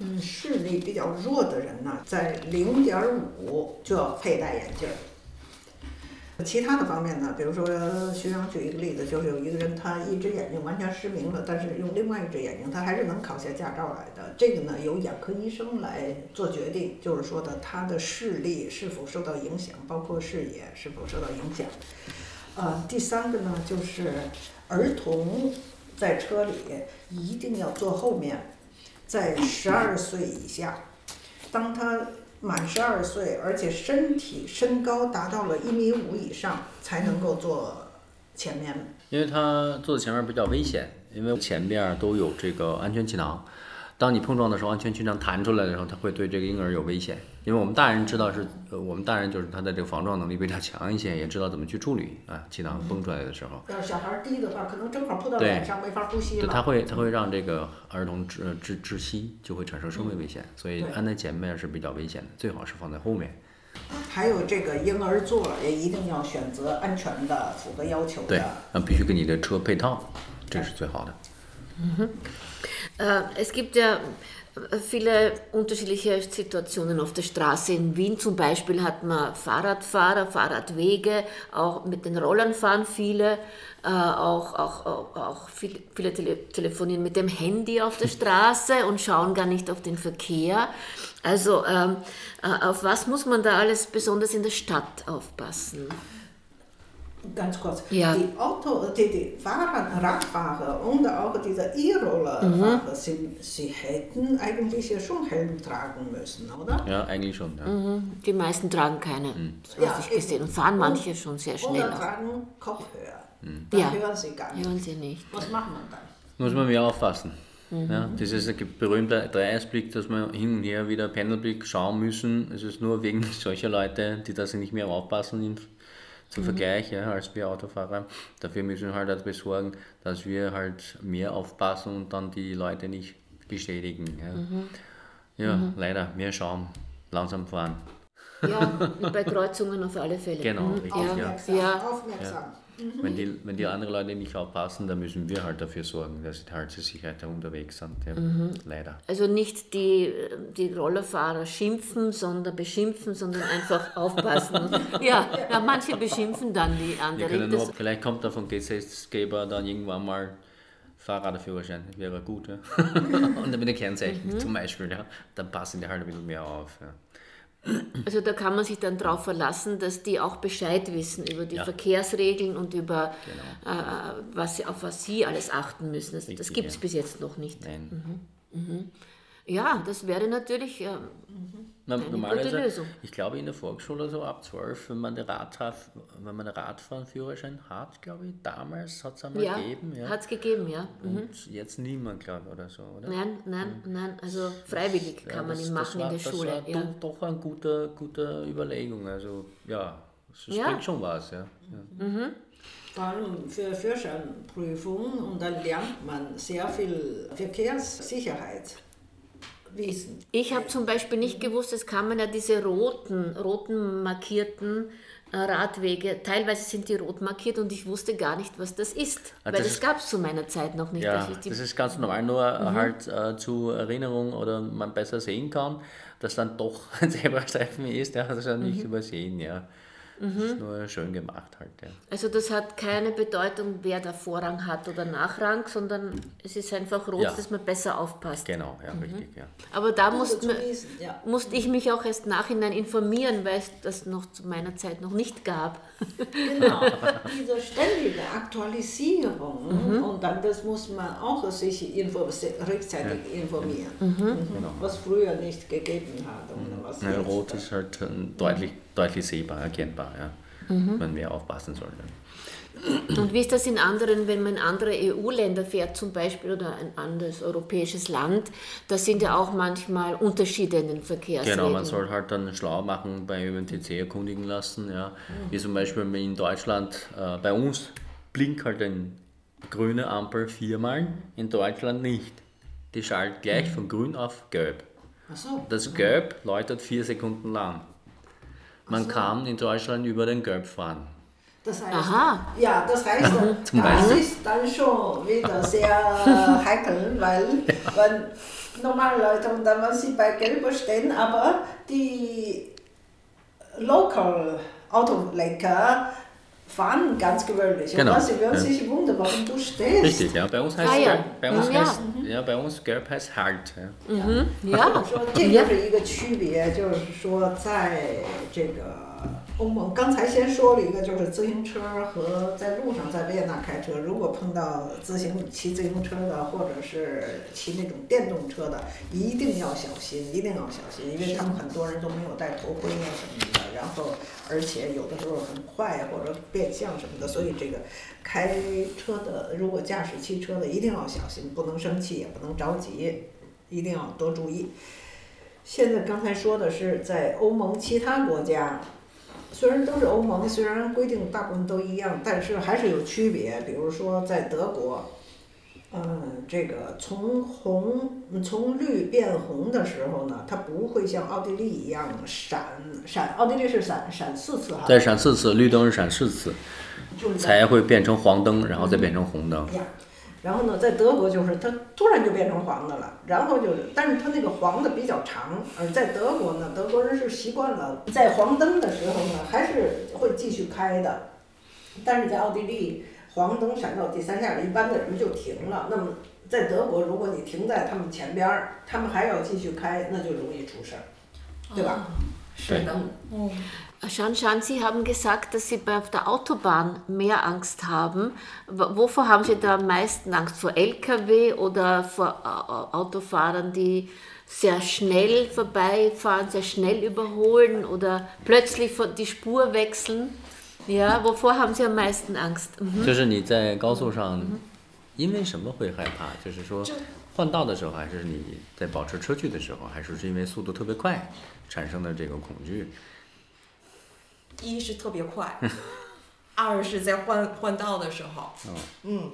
嗯，视力比较弱的人呢，在零点五就要佩戴眼镜儿。其他的方面呢，比如说徐阳举一个例子，就是有一个人他一只眼睛完全失明了，但是用另外一只眼睛他还是能考下驾照来的。这个呢由眼科医生来做决定，就是说的他的视力是否受到影响，包括视野是否受到影响。呃，第三个呢就是儿童在车里一定要坐后面。在十二岁以下，当他满十二岁，而且身体身高达到了一米五以上，才能够坐前面。因为他坐在前面比较危险，因为前面都有这个安全气囊。当你碰撞的时候，安全气囊弹出来的时候，它会对这个婴儿有危险。因为我们大人知道是，呃，我们大人就是他的这个防撞能力比较强一些，也知道怎么去处理啊，气囊崩出来的时候。要是小孩低的话，可能正好扑到脸上，没法呼吸就它。会它会让这个儿童窒呃窒窒息，就会产生生命危险，所以安在前面是比较危险的，最好是放在后面。还有这个婴儿座也一定要选择安全的、符合要求的对的。，那必须跟你的车配套，这是最好的。Äh, es gibt ja äh, viele unterschiedliche Situationen auf der Straße. In Wien zum Beispiel hat man Fahrradfahrer, Fahrradwege, auch mit den Rollern fahren viele, äh, auch, auch, auch, auch viele, tele telefonieren mit dem Handy auf der Straße und schauen gar nicht auf den Verkehr. Also ähm, äh, auf was muss man da alles besonders in der Stadt aufpassen? Ganz kurz. Ja. Die Auto, die, die Fahrer, Radfahrer und auch diese E-Roller-Fahrer, sie, sie hätten eigentlich ja schon Helm tragen müssen, oder? Ja, eigentlich schon. Ja. Mhm, Die meisten tragen keine, das habe Ja, ich gesehen. Und fahren manche schon sehr schnell. Oder Auch. tragen Kopfhörer. Dann Ja. hören sie gar nicht. Hören Sie nicht. Was macht man dann? Muss man mehr aufpassen. Ja, dieses berühmte Dreiecksblick, dass wir hin und her wieder Pendelblick schauen müssen. Es ist nur wegen solcher Leute, die das nicht mehr aufpassen zum Vergleich ja, als wir Autofahrer. Dafür müssen wir halt dafür sorgen, dass wir halt mehr aufpassen und dann die Leute nicht beschädigen. Ja, ja leider mehr schauen, langsam fahren. Ja, bei Kreuzungen auf alle Fälle. Genau, Mhm. richtig, ja. ja. Aufmerksam, Ja. aufmerksam. Wenn, die, wenn die anderen Leute nicht aufpassen, dann müssen wir halt dafür sorgen, dass sie halt zur Sicherheit unterwegs sind. Ja. Leider. Also nicht die, die Rollerfahrer schimpfen, sondern beschimpfen, sondern einfach aufpassen. Ja, ja, manche beschimpfen dann die anderen. nur, vielleicht kommt da vom Gesetzgeber dann irgendwann mal Fahrradführerschein, wäre gut. Ja. Und dann mit den Kennzeichen zum Beispiel, ja. dann passen die halt ein bisschen mehr auf. Ja. Also da kann man sich dann darauf verlassen, dass die auch Bescheid wissen über die Ja. Verkehrsregeln und über Genau. äh, was sie, auf was sie alles achten müssen. Das, das gibt es ja. bis jetzt noch nicht. Nein. Ja, das wäre natürlich äh, Na, Eine normalerweise, gute Lösung. ich glaube in der Volksschule so ab 12, wenn man den Radfahr, wenn man einen Radfahrenführerschein hat, glaube ich, damals hat es einmal ja, gegeben. Ja. hat es gegeben, ja. Mhm. Und jetzt niemand, glaube ich, oder so, oder? Nein, nein, nein, also freiwillig Ja, kann man das- ihn das machen war, in der das Schule. war Ja. doch, eine gute, gute Überlegung. Also ja, das Ja. bringt schon was, ja. ja. Vor allem für Führerscheinprüfung und dann lernt man sehr viel Verkehrssicherheitswissen. Ich habe zum Beispiel nicht gewusst, es kamen ja diese roten, roten markierten äh, Radwege. Teilweise sind die rot markiert und ich wusste gar nicht, was das ist. Ah, weil das das gab es zu meiner Zeit noch nicht. Ja, das ist ganz normal, nur halt äh, zur Erinnerung oder man besser sehen kann, dass dann doch ein Zebrastreifen ist, ja, das ist ja nicht übersehen, ja. Das ist nur schön gemacht halt, ja. Also das hat keine Bedeutung, wer da Vorrang hat oder Nachrang, sondern es ist einfach rot, Ja. dass man besser aufpasst. Genau, ja, richtig, ja. Aber da musste, ja. musste ich mich auch erst nachhinein informieren, weil es das noch zu meiner Zeit noch nicht gab. Genau, diese ständige Aktualisierung und dann das muss man auch sich info rechtzeitig informieren, Mhm. was früher nicht gegeben hat was Ja, Rot ist halt ähm, deutlich, deutlich sehbar, erkennbar, ja. Man mehr aufpassen soll. Ja. Und wie ist das in anderen, wenn man in andere EU-Länder fährt zum Beispiel oder ein anderes europäisches Land, da sind ja auch manchmal Unterschiede in den Verkehrsregeln. Genau, man soll halt dann schlau machen, bei ÖMTC erkundigen lassen. Ja. Wie zum Beispiel in Deutschland, äh, bei uns blinkt halt eine grüne Ampel viermal, in Deutschland nicht. Die schaltet gleich von grün auf gelb. Ach so. Das Gelb läutet vier Sekunden lang. Man kann in Deutschland über den Gelb fahren. Das heißt, Aha. Ja, das heißt, Zum das Beispiel. ist dann schon wieder sehr heikel, weil, weil normale Leute und dann, wenn sie bei Gelb stehen, aber die Local Autolenker fahren ganz gewöhnlich. Genau, Und sie würden ja. sich wundern, warum du stehst. Richtig, ja. Bei uns heißt, Ah, ja. Gelb, bei uns Ja. heißt, ja, bei uns Gelb heißt Halt. Ja. Ja, 说这就是一个区别，就是说在这个欧盟，刚才先说了一个，就是自行车和在路上在维也纳开车，如果碰到自行骑自行车的，或者是骑那种电动车的，一定要小心，一定要小心，因为他们很多人都没有戴头盔啊什么的，然后而且有的时候很快或者变向什么的，所以这个开车的，如果驾驶汽车的一定要小心，不能生气，也不能着急，一定要多注意。现在刚才说的是在欧盟其他国家，虽然都是欧盟，虽然规定大部分都一样，但是还是有区别。比如说在德国，嗯，这个从红从绿变红的时候呢，它不会像奥地利一样闪闪，奥地利是闪闪四次哈，再闪四次，绿灯是闪四次，就是才会变成黄灯，然后再变成红灯。呀。然后呢，在德国就是它突然就变成黄的了，然后就是，但是它那个黄的比较长，而在德国呢，德国人是习惯了在黄灯的时候呢，还是会继续开的，但是在奥地利，黄灯闪到第三下，一般的人就停了。那么在德国，如果你停在他们前边儿，他们还要继续开，那就容易出事儿，对吧？是的，嗯， Shan Shan, Sie haben gesagt, dass Sie bei auf der Autobahn mehr Angst haben. W- Wovor haben Sie da am meisten Angst? Vor Lkw oder vor Au- Autofahrern, die sehr schnell vorbeifahren, sehr schnell überholen oder plötzlich von- die Spur wechseln? Ja, wovor haben Sie am meisten Angst? Mhm. 就是你在高速上，因为什么会害怕？就是说换道的时候，还是你在保持车距的时候，还是是因为速度特别快产生的这个恐惧？一是特别快，二是在换换道的时候，嗯，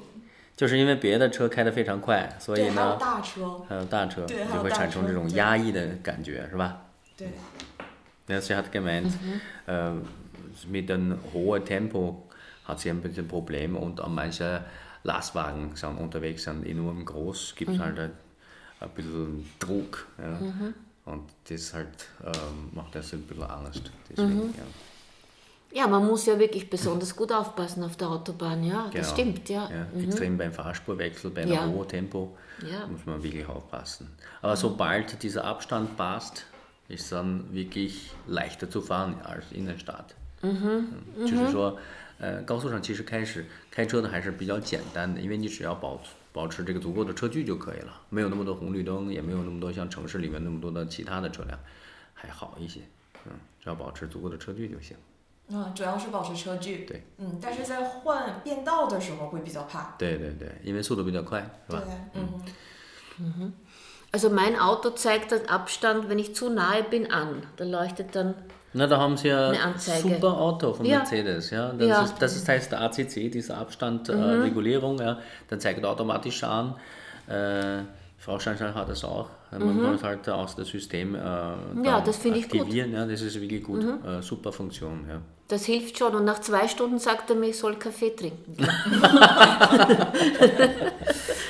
就是因为别的车开得非常快，所以对，还有呢，大车，还有大车对还就会大产生这种对压抑的感觉，是吧？对，Ja, sie hat gemeint, äh, mit einem hohen Tempo hat sie ein bisschen Probleme und auch manche Lastwagen sind unterwegs, sind enorm groß, gibt halt ein, ein bisschen Druck. Ja. Und das halt ähm, macht das ein bisschen Angst. Deswegen, ja. Ja, man muss ja wirklich besonders gut aufpassen auf der Autobahn, ja, das Genau. stimmt, ja. Ja, Extrem beim Fahrspurwechsel, bei einem hohen Tempo muss man wirklich aufpassen. Aber sobald dieser Abstand passt, ist dann wirklich leichter zu fahren als Innenstadt. 嗯就是说，呃，高速上其实开始开车呢还是比较简单的，因为你只要保保持这个足够的车距就可以了，没有那么多红绿灯，也没有那么多像城市里面那么多的其他的车辆，还好一些。嗯，只要保持足够的车距就行。嗯，主要是保持车距，对，嗯，但是在换变道的时候会比较怕，对对对，因为速度比较快，是对吧？，嗯，Also mein Auto zeigt den Abstand, wenn ich zu nahe bin, an. Da leuchtet dann. Na, da haben sie ja Eine ein Anzeige. super Auto von Ja. Mercedes. Ja? Das, Ja. Mhm. Ist, das ist heißt der ACC, diese Abstandregulierung. Äh, Regulierung, ja? Dann zeigt er automatisch an. Äh, Frau Schanschan hat das auch. Man muss halt aus dem System äh, dann das finde ich gut. Mhm. aktivieren. Ja, das ist wirklich gut. Äh, super Funktion. Ja. Das hilft schon. Und nach zwei Stunden sagt er mir, ich soll Kaffee trinken.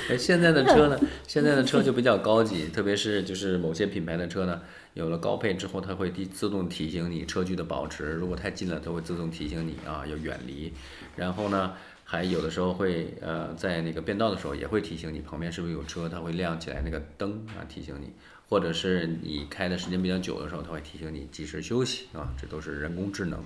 哎，现在的车呢，现在的车就比较高级，特别是就是某些品牌的车呢， 有了高配之后，它会自自动提醒你车距的保持，如果太近了，它会自动提醒你啊要远离。然后呢，还有的时候会呃在那个变道的时候也会提醒你旁边是不是有车，它会亮起来那个灯啊提醒你，或者是你开的时间比较久的时候，它会提醒你及时休息啊，这都是人工智能。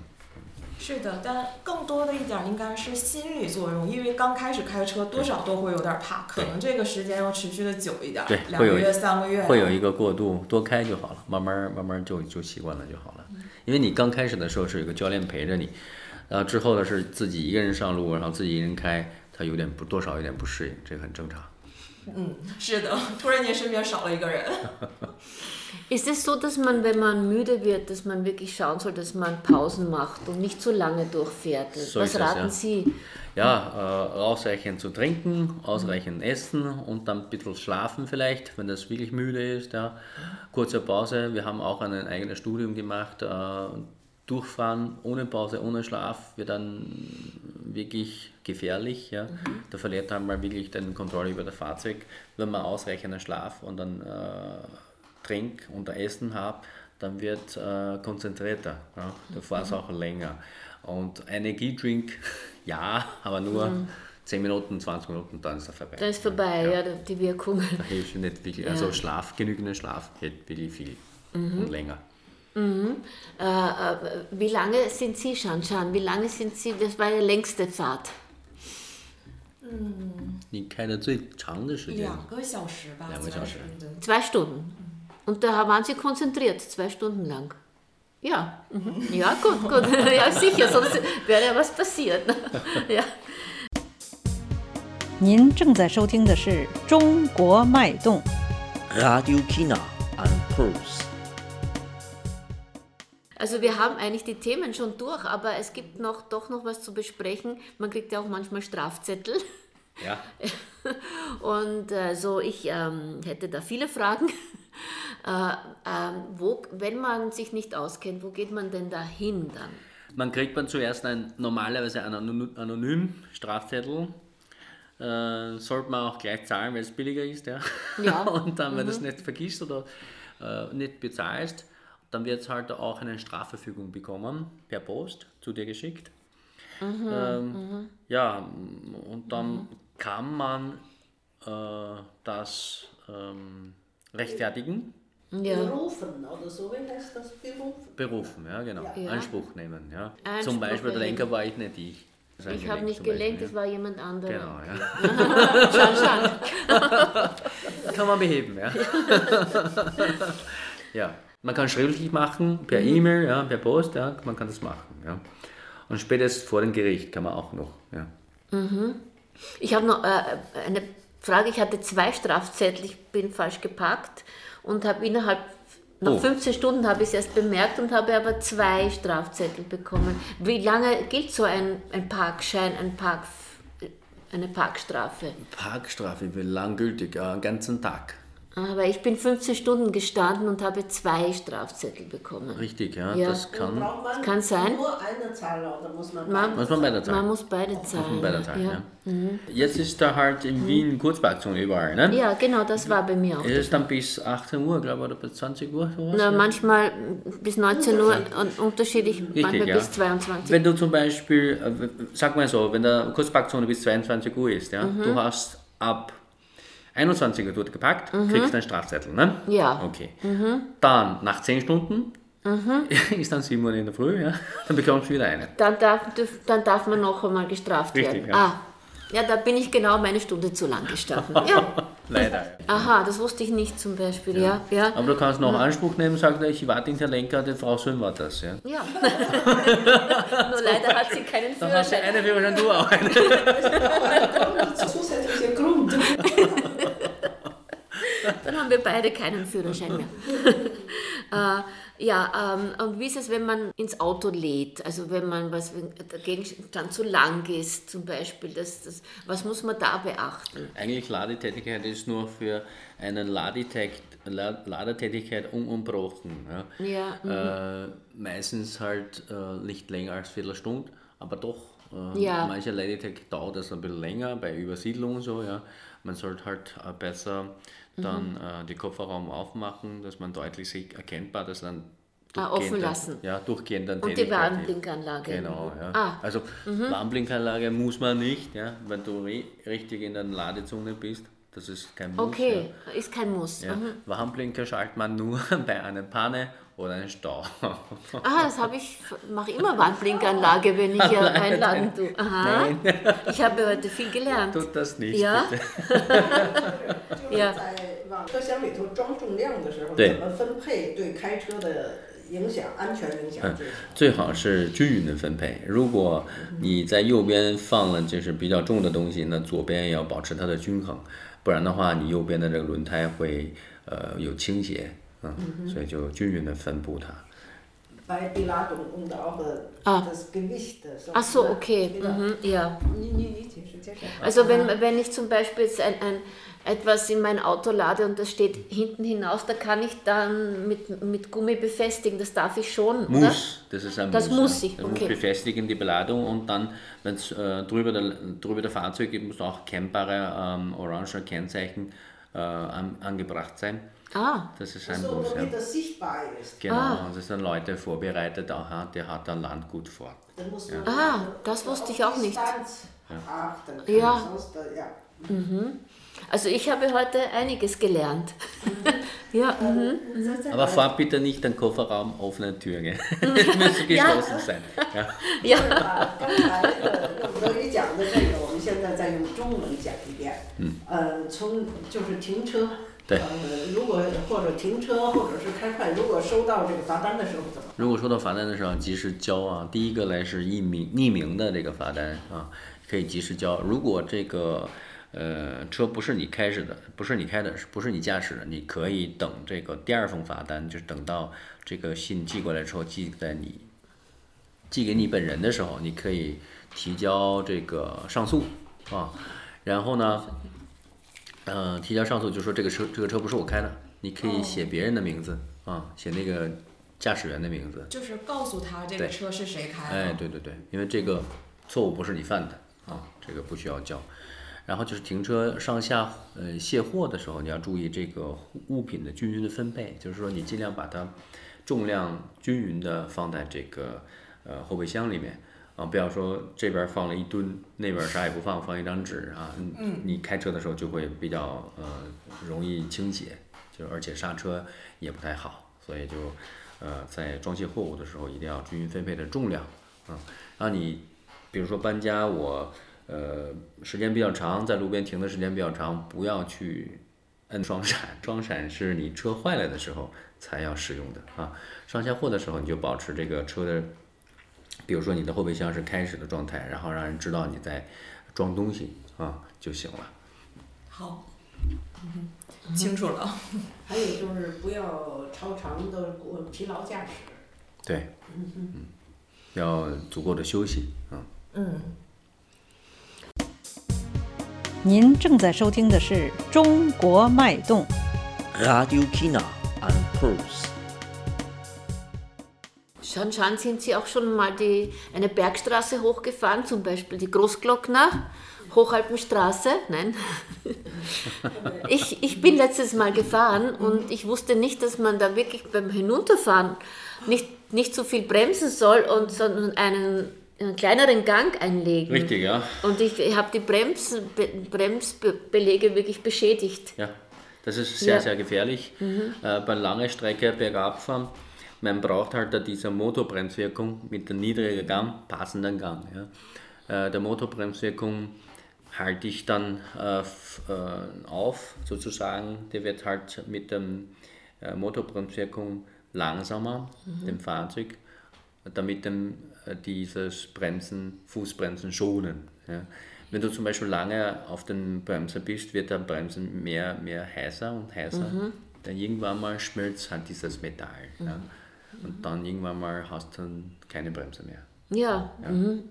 是的，但更多的一点儿应该是心理作用，因为刚开始开车多少都会有点儿怕，可能这个时间要持续的久一点儿对，两个月、三个月。会有一个过渡，多开就好了，慢慢慢慢就就习惯了就好了。因为你刚开始的时候是有个教练陪着你，然后之后的是自己一个人上路，然后自己一个人开，他有点不多少有点不适应，这个很正常。嗯，是的，突然间身边少了一个人。Ist es so, dass man, wenn man müde wird, dass man wirklich schauen soll, dass man Pausen macht und nicht zu lange durchfährt? So Was raten ja. Sie? Ja, äh, ausreichend zu trinken, ausreichend essen und dann ein bisschen schlafen vielleicht, wenn das wirklich müde ist. Ja. Kurze Pause. Wir haben auch ein eigenes Studium gemacht. Äh, durchfahren ohne Pause, ohne Schlaf wird dann wirklich gefährlich. Ja. Da verliert man mal wirklich die Kontrolle über das Fahrzeug. Wenn man ausreichenden Schlaf und dann äh, Trink und Essen hat, dann wird äh, konzentrierter. Ja. Du fährst auch länger. Und Energiedrink, ja, aber nur 10 Minuten, 20 Minuten, dann ist er vorbei. Dann ist vorbei, ja, die Wirkung. Da hilft nicht wirklich. Also Schlaf, genügender Schlaf geht wirklich viel und länger. Äh, äh, wie lange sind Sie, Shanshan? Wie lange sind Sie? Das war Ihre längste Fahrt. 你开的最长的时间，两个小时吧，两个小时 Zwei Stunden. Und da waren Sie konzentriert, zwei Stunden lang. Ja, mhm. ja, gut, gut. Ja, sicher, sonst wäre ja was passiert. Ja. 您正在收听的是《中国脉动》。 Radio China and Pulse. Also wir haben eigentlich die Themen schon durch, aber es gibt noch, doch noch was zu besprechen. Man kriegt ja auch manchmal Strafzettel. Ja. Und äh, so, ich ähm, hätte da viele Fragen. Äh, ähm, wo, wenn man sich nicht auskennt, wo geht man denn da hin dann? Man kriegt man zuerst ein, normalerweise einen anonym, anonym Strafzettel. Äh, sollte man auch gleich zahlen, weil es billiger ist. Ja. Ja. Und dann, wenn du es nicht vergisst oder äh, nicht bezahlst, dann wird es halt auch eine Strafverfügung bekommen, per Post zu dir geschickt. ähm, Ja, und dann kann man äh, das ähm, rechtfertigen. Ja. Berufen oder so, wie heißt das? Berufen. Berufen, ja genau. Ja. Anspruch nehmen, ja. Anspruch Zum Beispiel der. Lenker war ich nicht ich. Ich habe nicht gelenkt, ja. es war jemand anderer. Genau, ja. Schauen, schauen. Kann man beheben, ja. ja. Man kann schriftlich machen, Mhm. per E-Mail, ja, per Post, ja, man kann das machen, ja. Und spätestens vor dem Gericht kann man auch noch, ja. Ich habe noch äh, eine Frage. Ich hatte zwei Strafzettel, ich bin falsch geparkt und habe innerhalb, nach Oh. 15 Stunden habe ich es erst bemerkt und habe aber zwei Strafzettel bekommen. Wie lange gilt so ein, ein Parkschein, ein Park, eine Parkstrafe? Parkstrafe wird langgültig, ja, einen ganzen Tag. Aber ich bin 15 Stunden gestanden und habe zwei Strafzettel bekommen. Richtig, ja, Ja. das kann, Braucht man kann sein. nur eine Zahl oder muss man Man, muss man beide zahlen. man muss beide zahlen. Muss man beide zahlen, ja. ja. Jetzt ist da halt in Wien Kurzparkzone überall, ne? ja, genau, das war bei mir auch. Es ist dann bis 18 Uhr, glaube ich, oder bis 20 Uhr, sowas. Na, manchmal bis 19 Uhr und unterschiedlich, manchmal ja. bis 22 Wenn du zum Beispiel, äh, sag mal so, wenn der Kurzparkzone bis 22 Uhr ist, ja, Mhm. du hast ab 21 Uhr dort geparkt, kriegst du einen Strafzettel, ne? Mhm. Ja. Mhm. Okay. Dann, nach 10 Stunden, ist dann 7 Uhr in der Früh, ja, dann bekommst du wieder eine. Dann darf, dann darf man noch einmal gestraft Richtig, werden. ja. Ah, ja, da bin ich genau meine Stunde zu lang gestanden. Ja. Leider. Ja. Aha, das wusste ich nicht zum Beispiel. Ja, ja. Aber du kannst noch Anspruch nehmen, sagt er, ich war den Lenker, die Frau Söhn war das, ja. ja. Nur leider hat sie keinen Dann hast du Führerschein. eine Führerschein, du auch eine. Dann haben wir beide keinen Führerschein mehr. äh, ja, ähm, und wie ist es, wenn man ins Auto lädt? Also wenn man was, wenn der Gegenstand zu lang ist, zum Beispiel, das, das, was muss man da beachten? Eigentlich Ladetätigkeit ist nur für eine Ladetät- La- Ladetätigkeit ununterbrochen. Ja. Ja, Äh, meistens halt äh, nicht länger als Viertelstunde, aber doch. Äh, Ja. Manche Ladetätigkeit dauert das ein bisschen länger, bei Übersiedlung und so, ja. Man sollte halt äh, besser dann äh, die Kofferraum aufmachen, dass man deutlich sieht, erkennbar, dass dann Ah, offen lassen. Ja, durchgehend dann Und die. Warnblinkanlage. Genau, ja. Ah. Also Warnblinkanlage muss man nicht, ja, wenn du ri- richtig in der Ladezone bist. Das ist kein Muss. Okay, ist kein Muss. Ja. Ja. Mhm. Warnblinker schaltet man nur bei einer Panne oder einem Stau. Ah, das habe ich, mache immer Warnblinkanlage, wenn ich hier reinladen tue. Aha. Ich habe heute viel gelernt. Tut das nicht. Ja. 就是 Ja 在往车厢里头装重量的时候，怎么分配对开车的影响、安全影响最少？最好是均匀的分配。如果你在右边放了就是比较重的东西，那左边也要保持它的均衡，不然的话，你右边的这个轮胎会呃有倾斜，嗯，所以就均匀的分布它。 Bei Beladung und auch äh, Ah. das Gewicht. So, Ach so, ne? okay. Ja. Mhm, ja. Nee, nee, nee, das ist sehr schön. Also wenn, wenn ich zum Beispiel jetzt ein, ein, etwas in mein Auto lade und das steht hinten hinaus, da kann ich dann mit, mit Gummi befestigen. Das darf ich schon, oder? Muss, das ist ein Das Muss. muss ja. ich, Das okay. muss befestigen, die Beladung und dann, wenn es äh, drüber, der, drüber der Fahrzeug gibt, muss auch kennbare ähm, orange Kennzeichen äh, an, angebracht sein. Ah, Das ist ein So, Muss. Ja. damit das sichtbar ist. Genau, Ah. und das sind Leute vorbereitet, aha, der hat ein Landgut vor. Dann muss man Ah, das wusste ich auch nicht. Distanz achten. Ja. Sonst, äh, ja. also ich habe heute einiges gelernt. ja, mhm. Aber fahr bitte nicht den Kofferraum offene Tür, gell? Müsste geschlossen sein. Ja. ja. 把刚才呃用德语讲的这个，我们现在再用中文讲一遍。嗯。呃，从就是停车。 对呃，如果或者停车或者是开快，如果收到这个罚单的时候怎么？如果收到罚单的时候，及时交啊。第一个来是匿名匿名的这个罚单啊，可以及时交。如果这个呃车不是你开始的，不是你开的，不是你驾驶的，你可以等这个第二封罚单，就是等到这个信寄过来之后，寄在你寄给你本人的时候，你可以提交这个上诉啊。然后呢，呃，提交上诉就说这个车这个车不是我开的，你可以写别人的名字啊，写那个驾驶员的名字。就是告诉他这个车是谁开的。哎，对对对，因为这个错误不是你犯的啊，这个不需要交。然后就是停车上下呃卸货的时候，你要注意这个物品的均匀的分配，就是说你尽量把它重量均匀的放在这个呃后备箱里面啊，不要说这边放了一吨，那边啥也不放，放一张纸啊，嗯，你开车的时候就会比较呃容易倾斜，就而且刹车也不太好，所以就呃在装卸货物的时候一定要均匀分配的重量啊，然后你比如说搬家我。呃，时间比较长，在路边停的时间比较长，不要去摁双闪。双闪是你车坏了的时候才要使用的啊。上下货的时候，你就保持这个车的，比如说你的后备箱是开始的状态，然后让人知道你在装东西啊就行了。好，嗯，清楚了。还有就是不要超长的过疲劳驾驶。对，嗯，要足够的休息啊。嗯。您正在收听的是《中国脉动》。Radio China and Pulse. Schauen, sind Sie auch schon mal die, eine Bergstraße hochgefahren, zum Beispiel die Großglockner, Hochalpenstraße? Nein. Ich, ich bin letztes Mal gefahren und ich wusste nicht, dass man da wirklich beim Hinunterfahren nicht, nicht so viel bremsen soll, und, sondern einen, einen kleineren Gang einlegen. Richtig, ja. Und ich, ich habe die Brems, Be, Bremsbelege wirklich beschädigt. Ja, das ist sehr, Ja. sehr gefährlich. Äh, bei langer Strecke bergab fahren, man braucht halt da diese Motorbremswirkung mit der niedrigen Gang, passenden Gang. Ja. Äh, der Motorbremswirkung halte ich dann äh, äh, auf, sozusagen. Der wird halt mit der äh, Motorbremswirkung langsamer, dem Fahrzeug, damit dem, äh, dieses Bremsen, Fußbremsen schonen. Ja. Wenn du zum Beispiel lange auf den Bremser bist, wird der Bremsen mehr, mehr heißer und heißer. Dann irgendwann mal schmilzt halt dieses Metall. Ja. Und dann irgendwann mal hast du dann keine Bremse mehr. Ja. Mhm.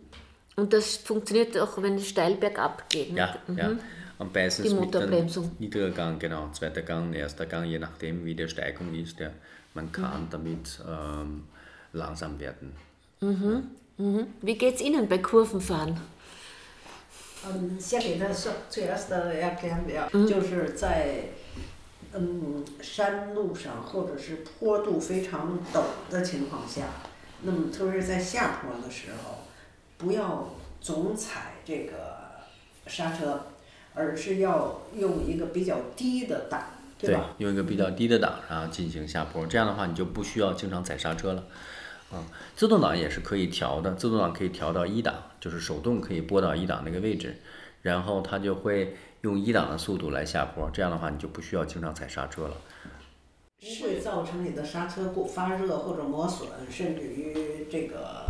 Und das funktioniert auch, wenn es steil bergab geht. Ja, ja. Am besten Die ist mit Motorbremsung. einem niedriger Gang, genau. Zweiter Gang, erster Gang, je nachdem, wie die Steigung ist. Ja. Man kann damit ähm, langsam werden. Wie geht es Ihnen bei Kurvenfahren? 嗯，先给他说 zuerst erklären wir，、就是在 嗯山路上或者是坡度非常陡的情况下，那么特别是在下坡的时候，不要总踩这个刹车，而是要用一个比较低的档，对吧？用一个比较低的档，然后进行下坡，这样的话你就不需要经常踩刹车了。啊、自动挡也是可以调的，自动挡可以调到一档，就是手动可以拨到一档那个位置，然后它就会用一档的速度来下坡，这样的话你就不需要经常踩刹车了。不会造成你的刹车过发热或者磨损，甚至于这个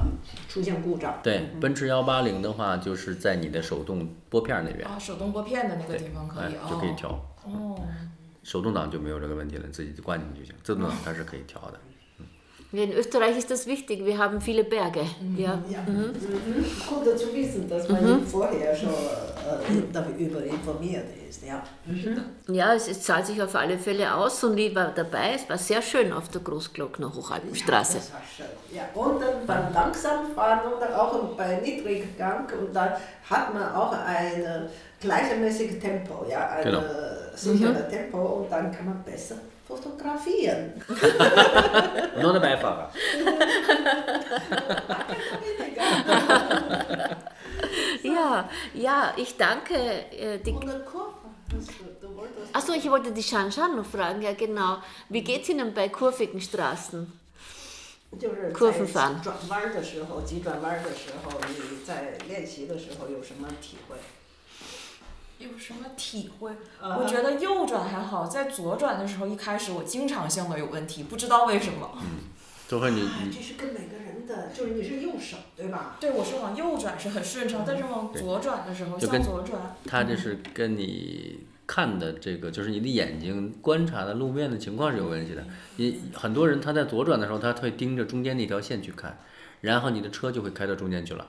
出现故障。对，奔驰幺八零的话，就是在你的手动拨片儿那边，啊，手动拨片的那个地方可哎以哦。就可以调。哦，手动挡就没有这个问题了，你自己灌进去就行。自动挡它是可以调的。In Österreich ist das wichtig, wir haben viele Berge. Ja. Ja. Mhm. Gut zu wissen, dass man vorher schon äh, darüber informiert ist. Ja. ja, es, es zahlt sich auf alle Fälle aus und ich war dabei. Es war sehr schön auf der Großglockner Hochalpenstraße. Das war schön. Ja. Und dann beim Langsamfahren und dann auch bei Niedriggang und dann hat man auch ein gleichmäßiges Tempo, ja, ein Genau. äh, sicheres Tempo und dann kann man besser fotografieren. Und noch der Beifahrer. Ja, ja, ich danke. Äh, die Achso, ich wollte die Shan Shan noch fragen. Ja, genau. Wie geht es Ihnen bei kurvigen Straßen? kurven fahren 有什么体会？我觉得右转还好，在左转的时候，一开始我经常性的有问题，不知道为什么。就会你哎，你这是跟每个人的，就是你是右手对吧？对，我是往右转是很顺畅，但是往左转的时候，向左转，他这是跟你看的这个，就是你的眼睛观察的路面的情况是有关系的。你很多人他在左转的时候，他会盯着中间那条线去看，然后你的车就会开到中间去了。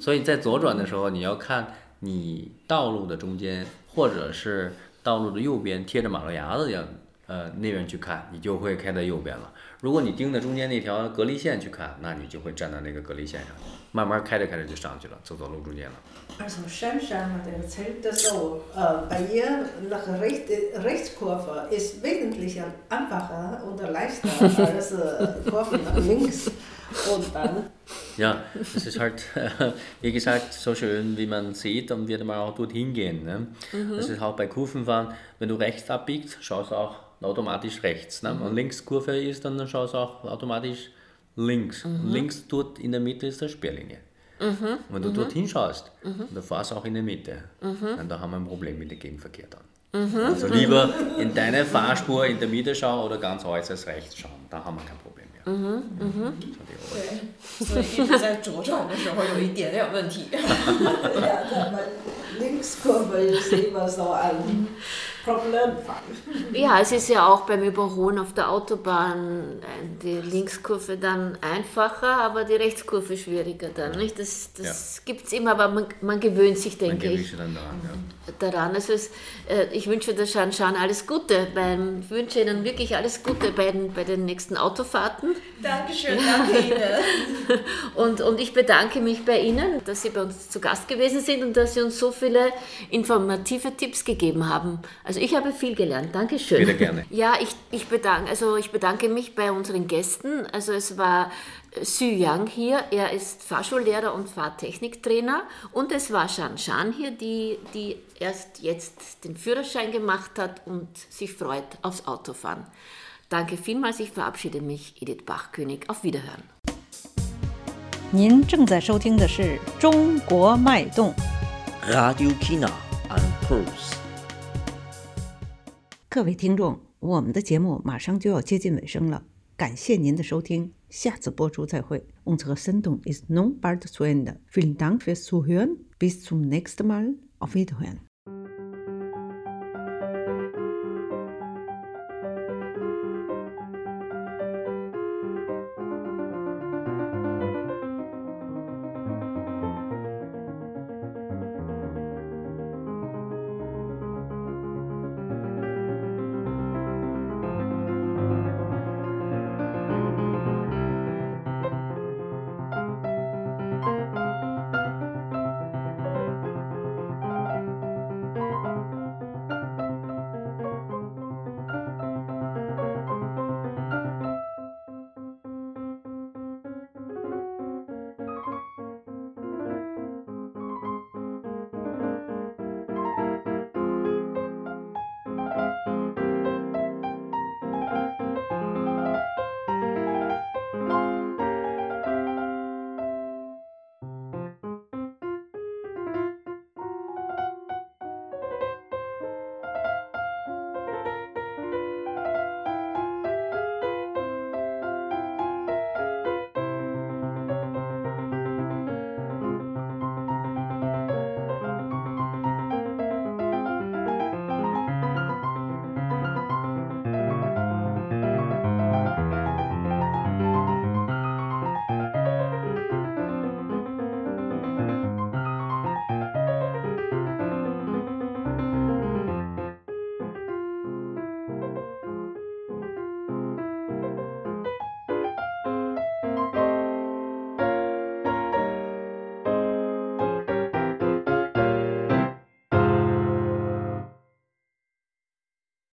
所以在左转的时候，你要看你道路的中间，或者是道路的右边贴着马路牙子一样，呃那边去看，你就会开在右边了。如果你盯着中间那条隔离线去看，那你就会站到那个隔离线上，慢慢开着开着就上去了，走到路中间了。Also Schanschan hat erzählt, dass so äh, bei ihr nach Recht, Rechtskurve ist wesentlich einfacher und leichter als äh, Kurven nach links. Und dann Ja, es ist halt, wie gesagt, so schön, wie man sieht, dann wird man auch dorthin gehen. Ne? Das ist auch bei Kurvenfahren, wenn du rechts abbiegst, schaust du auch automatisch rechts. Ne? Und links Kurve ist, dann schaust du auch automatisch links. Und links dort in der Mitte ist die Sperrlinie. Und wenn du dorthin schaust, dann fahrst du auch in der Mitte. Dann da haben wir ein Problem mit dem Gegenverkehr dann. Also lieber in deine Fahrspur in der Mitte schauen oder ganz äußerst rechts schauen. Da haben wir kein Problem mehr. So die 对，所以一直在着转的时候有一点点问题。ja, Problemfall. Ja, es ist ja auch beim Überholen auf der Autobahn äh, die Linkskurve dann einfacher, aber die Rechtskurve schwieriger dann. Nicht? Das, das gibt es immer, aber man, man gewöhnt sich, Man denke gewöhnt ich, sich dann daran. Ja. daran. Also es, äh, ich wünsche der Shan Shan alles Gute. Beim, ich wünsche Ihnen wirklich alles Gute bei den, bei den nächsten Autofahrten. Dankeschön, danke Ihnen. Und, und ich bedanke mich bei Ihnen, dass Sie bei uns zu Gast gewesen sind und dass Sie uns so viele informative Tipps gegeben haben. Also ich habe viel gelernt. Dankeschön. Bitte gerne. Ja, ich, ich, bedanke, also ich bedanke mich bei unseren Gästen. Also es war Xu Yang hier, er ist Fahrschullehrer und Fahrtechniktrainer. Und es war Shan Shan hier, die, die erst jetzt den Führerschein gemacht hat und sich freut aufs Autofahren. Danke vielmals, ich verabschiede mich, Edith Bachkönig. Auf Wiederhören. 您正在收听的是《中国脉动》。 Radio China and Pulse. 各位听众，我们的节目马上就要接近尾声了。感谢您的收听，下次播出再会。Unsere Sendung ist nun bald zu Ende. Vielen Dank fürs Zuhören. Bis zum nächsten Mal. Auf Wiederhören.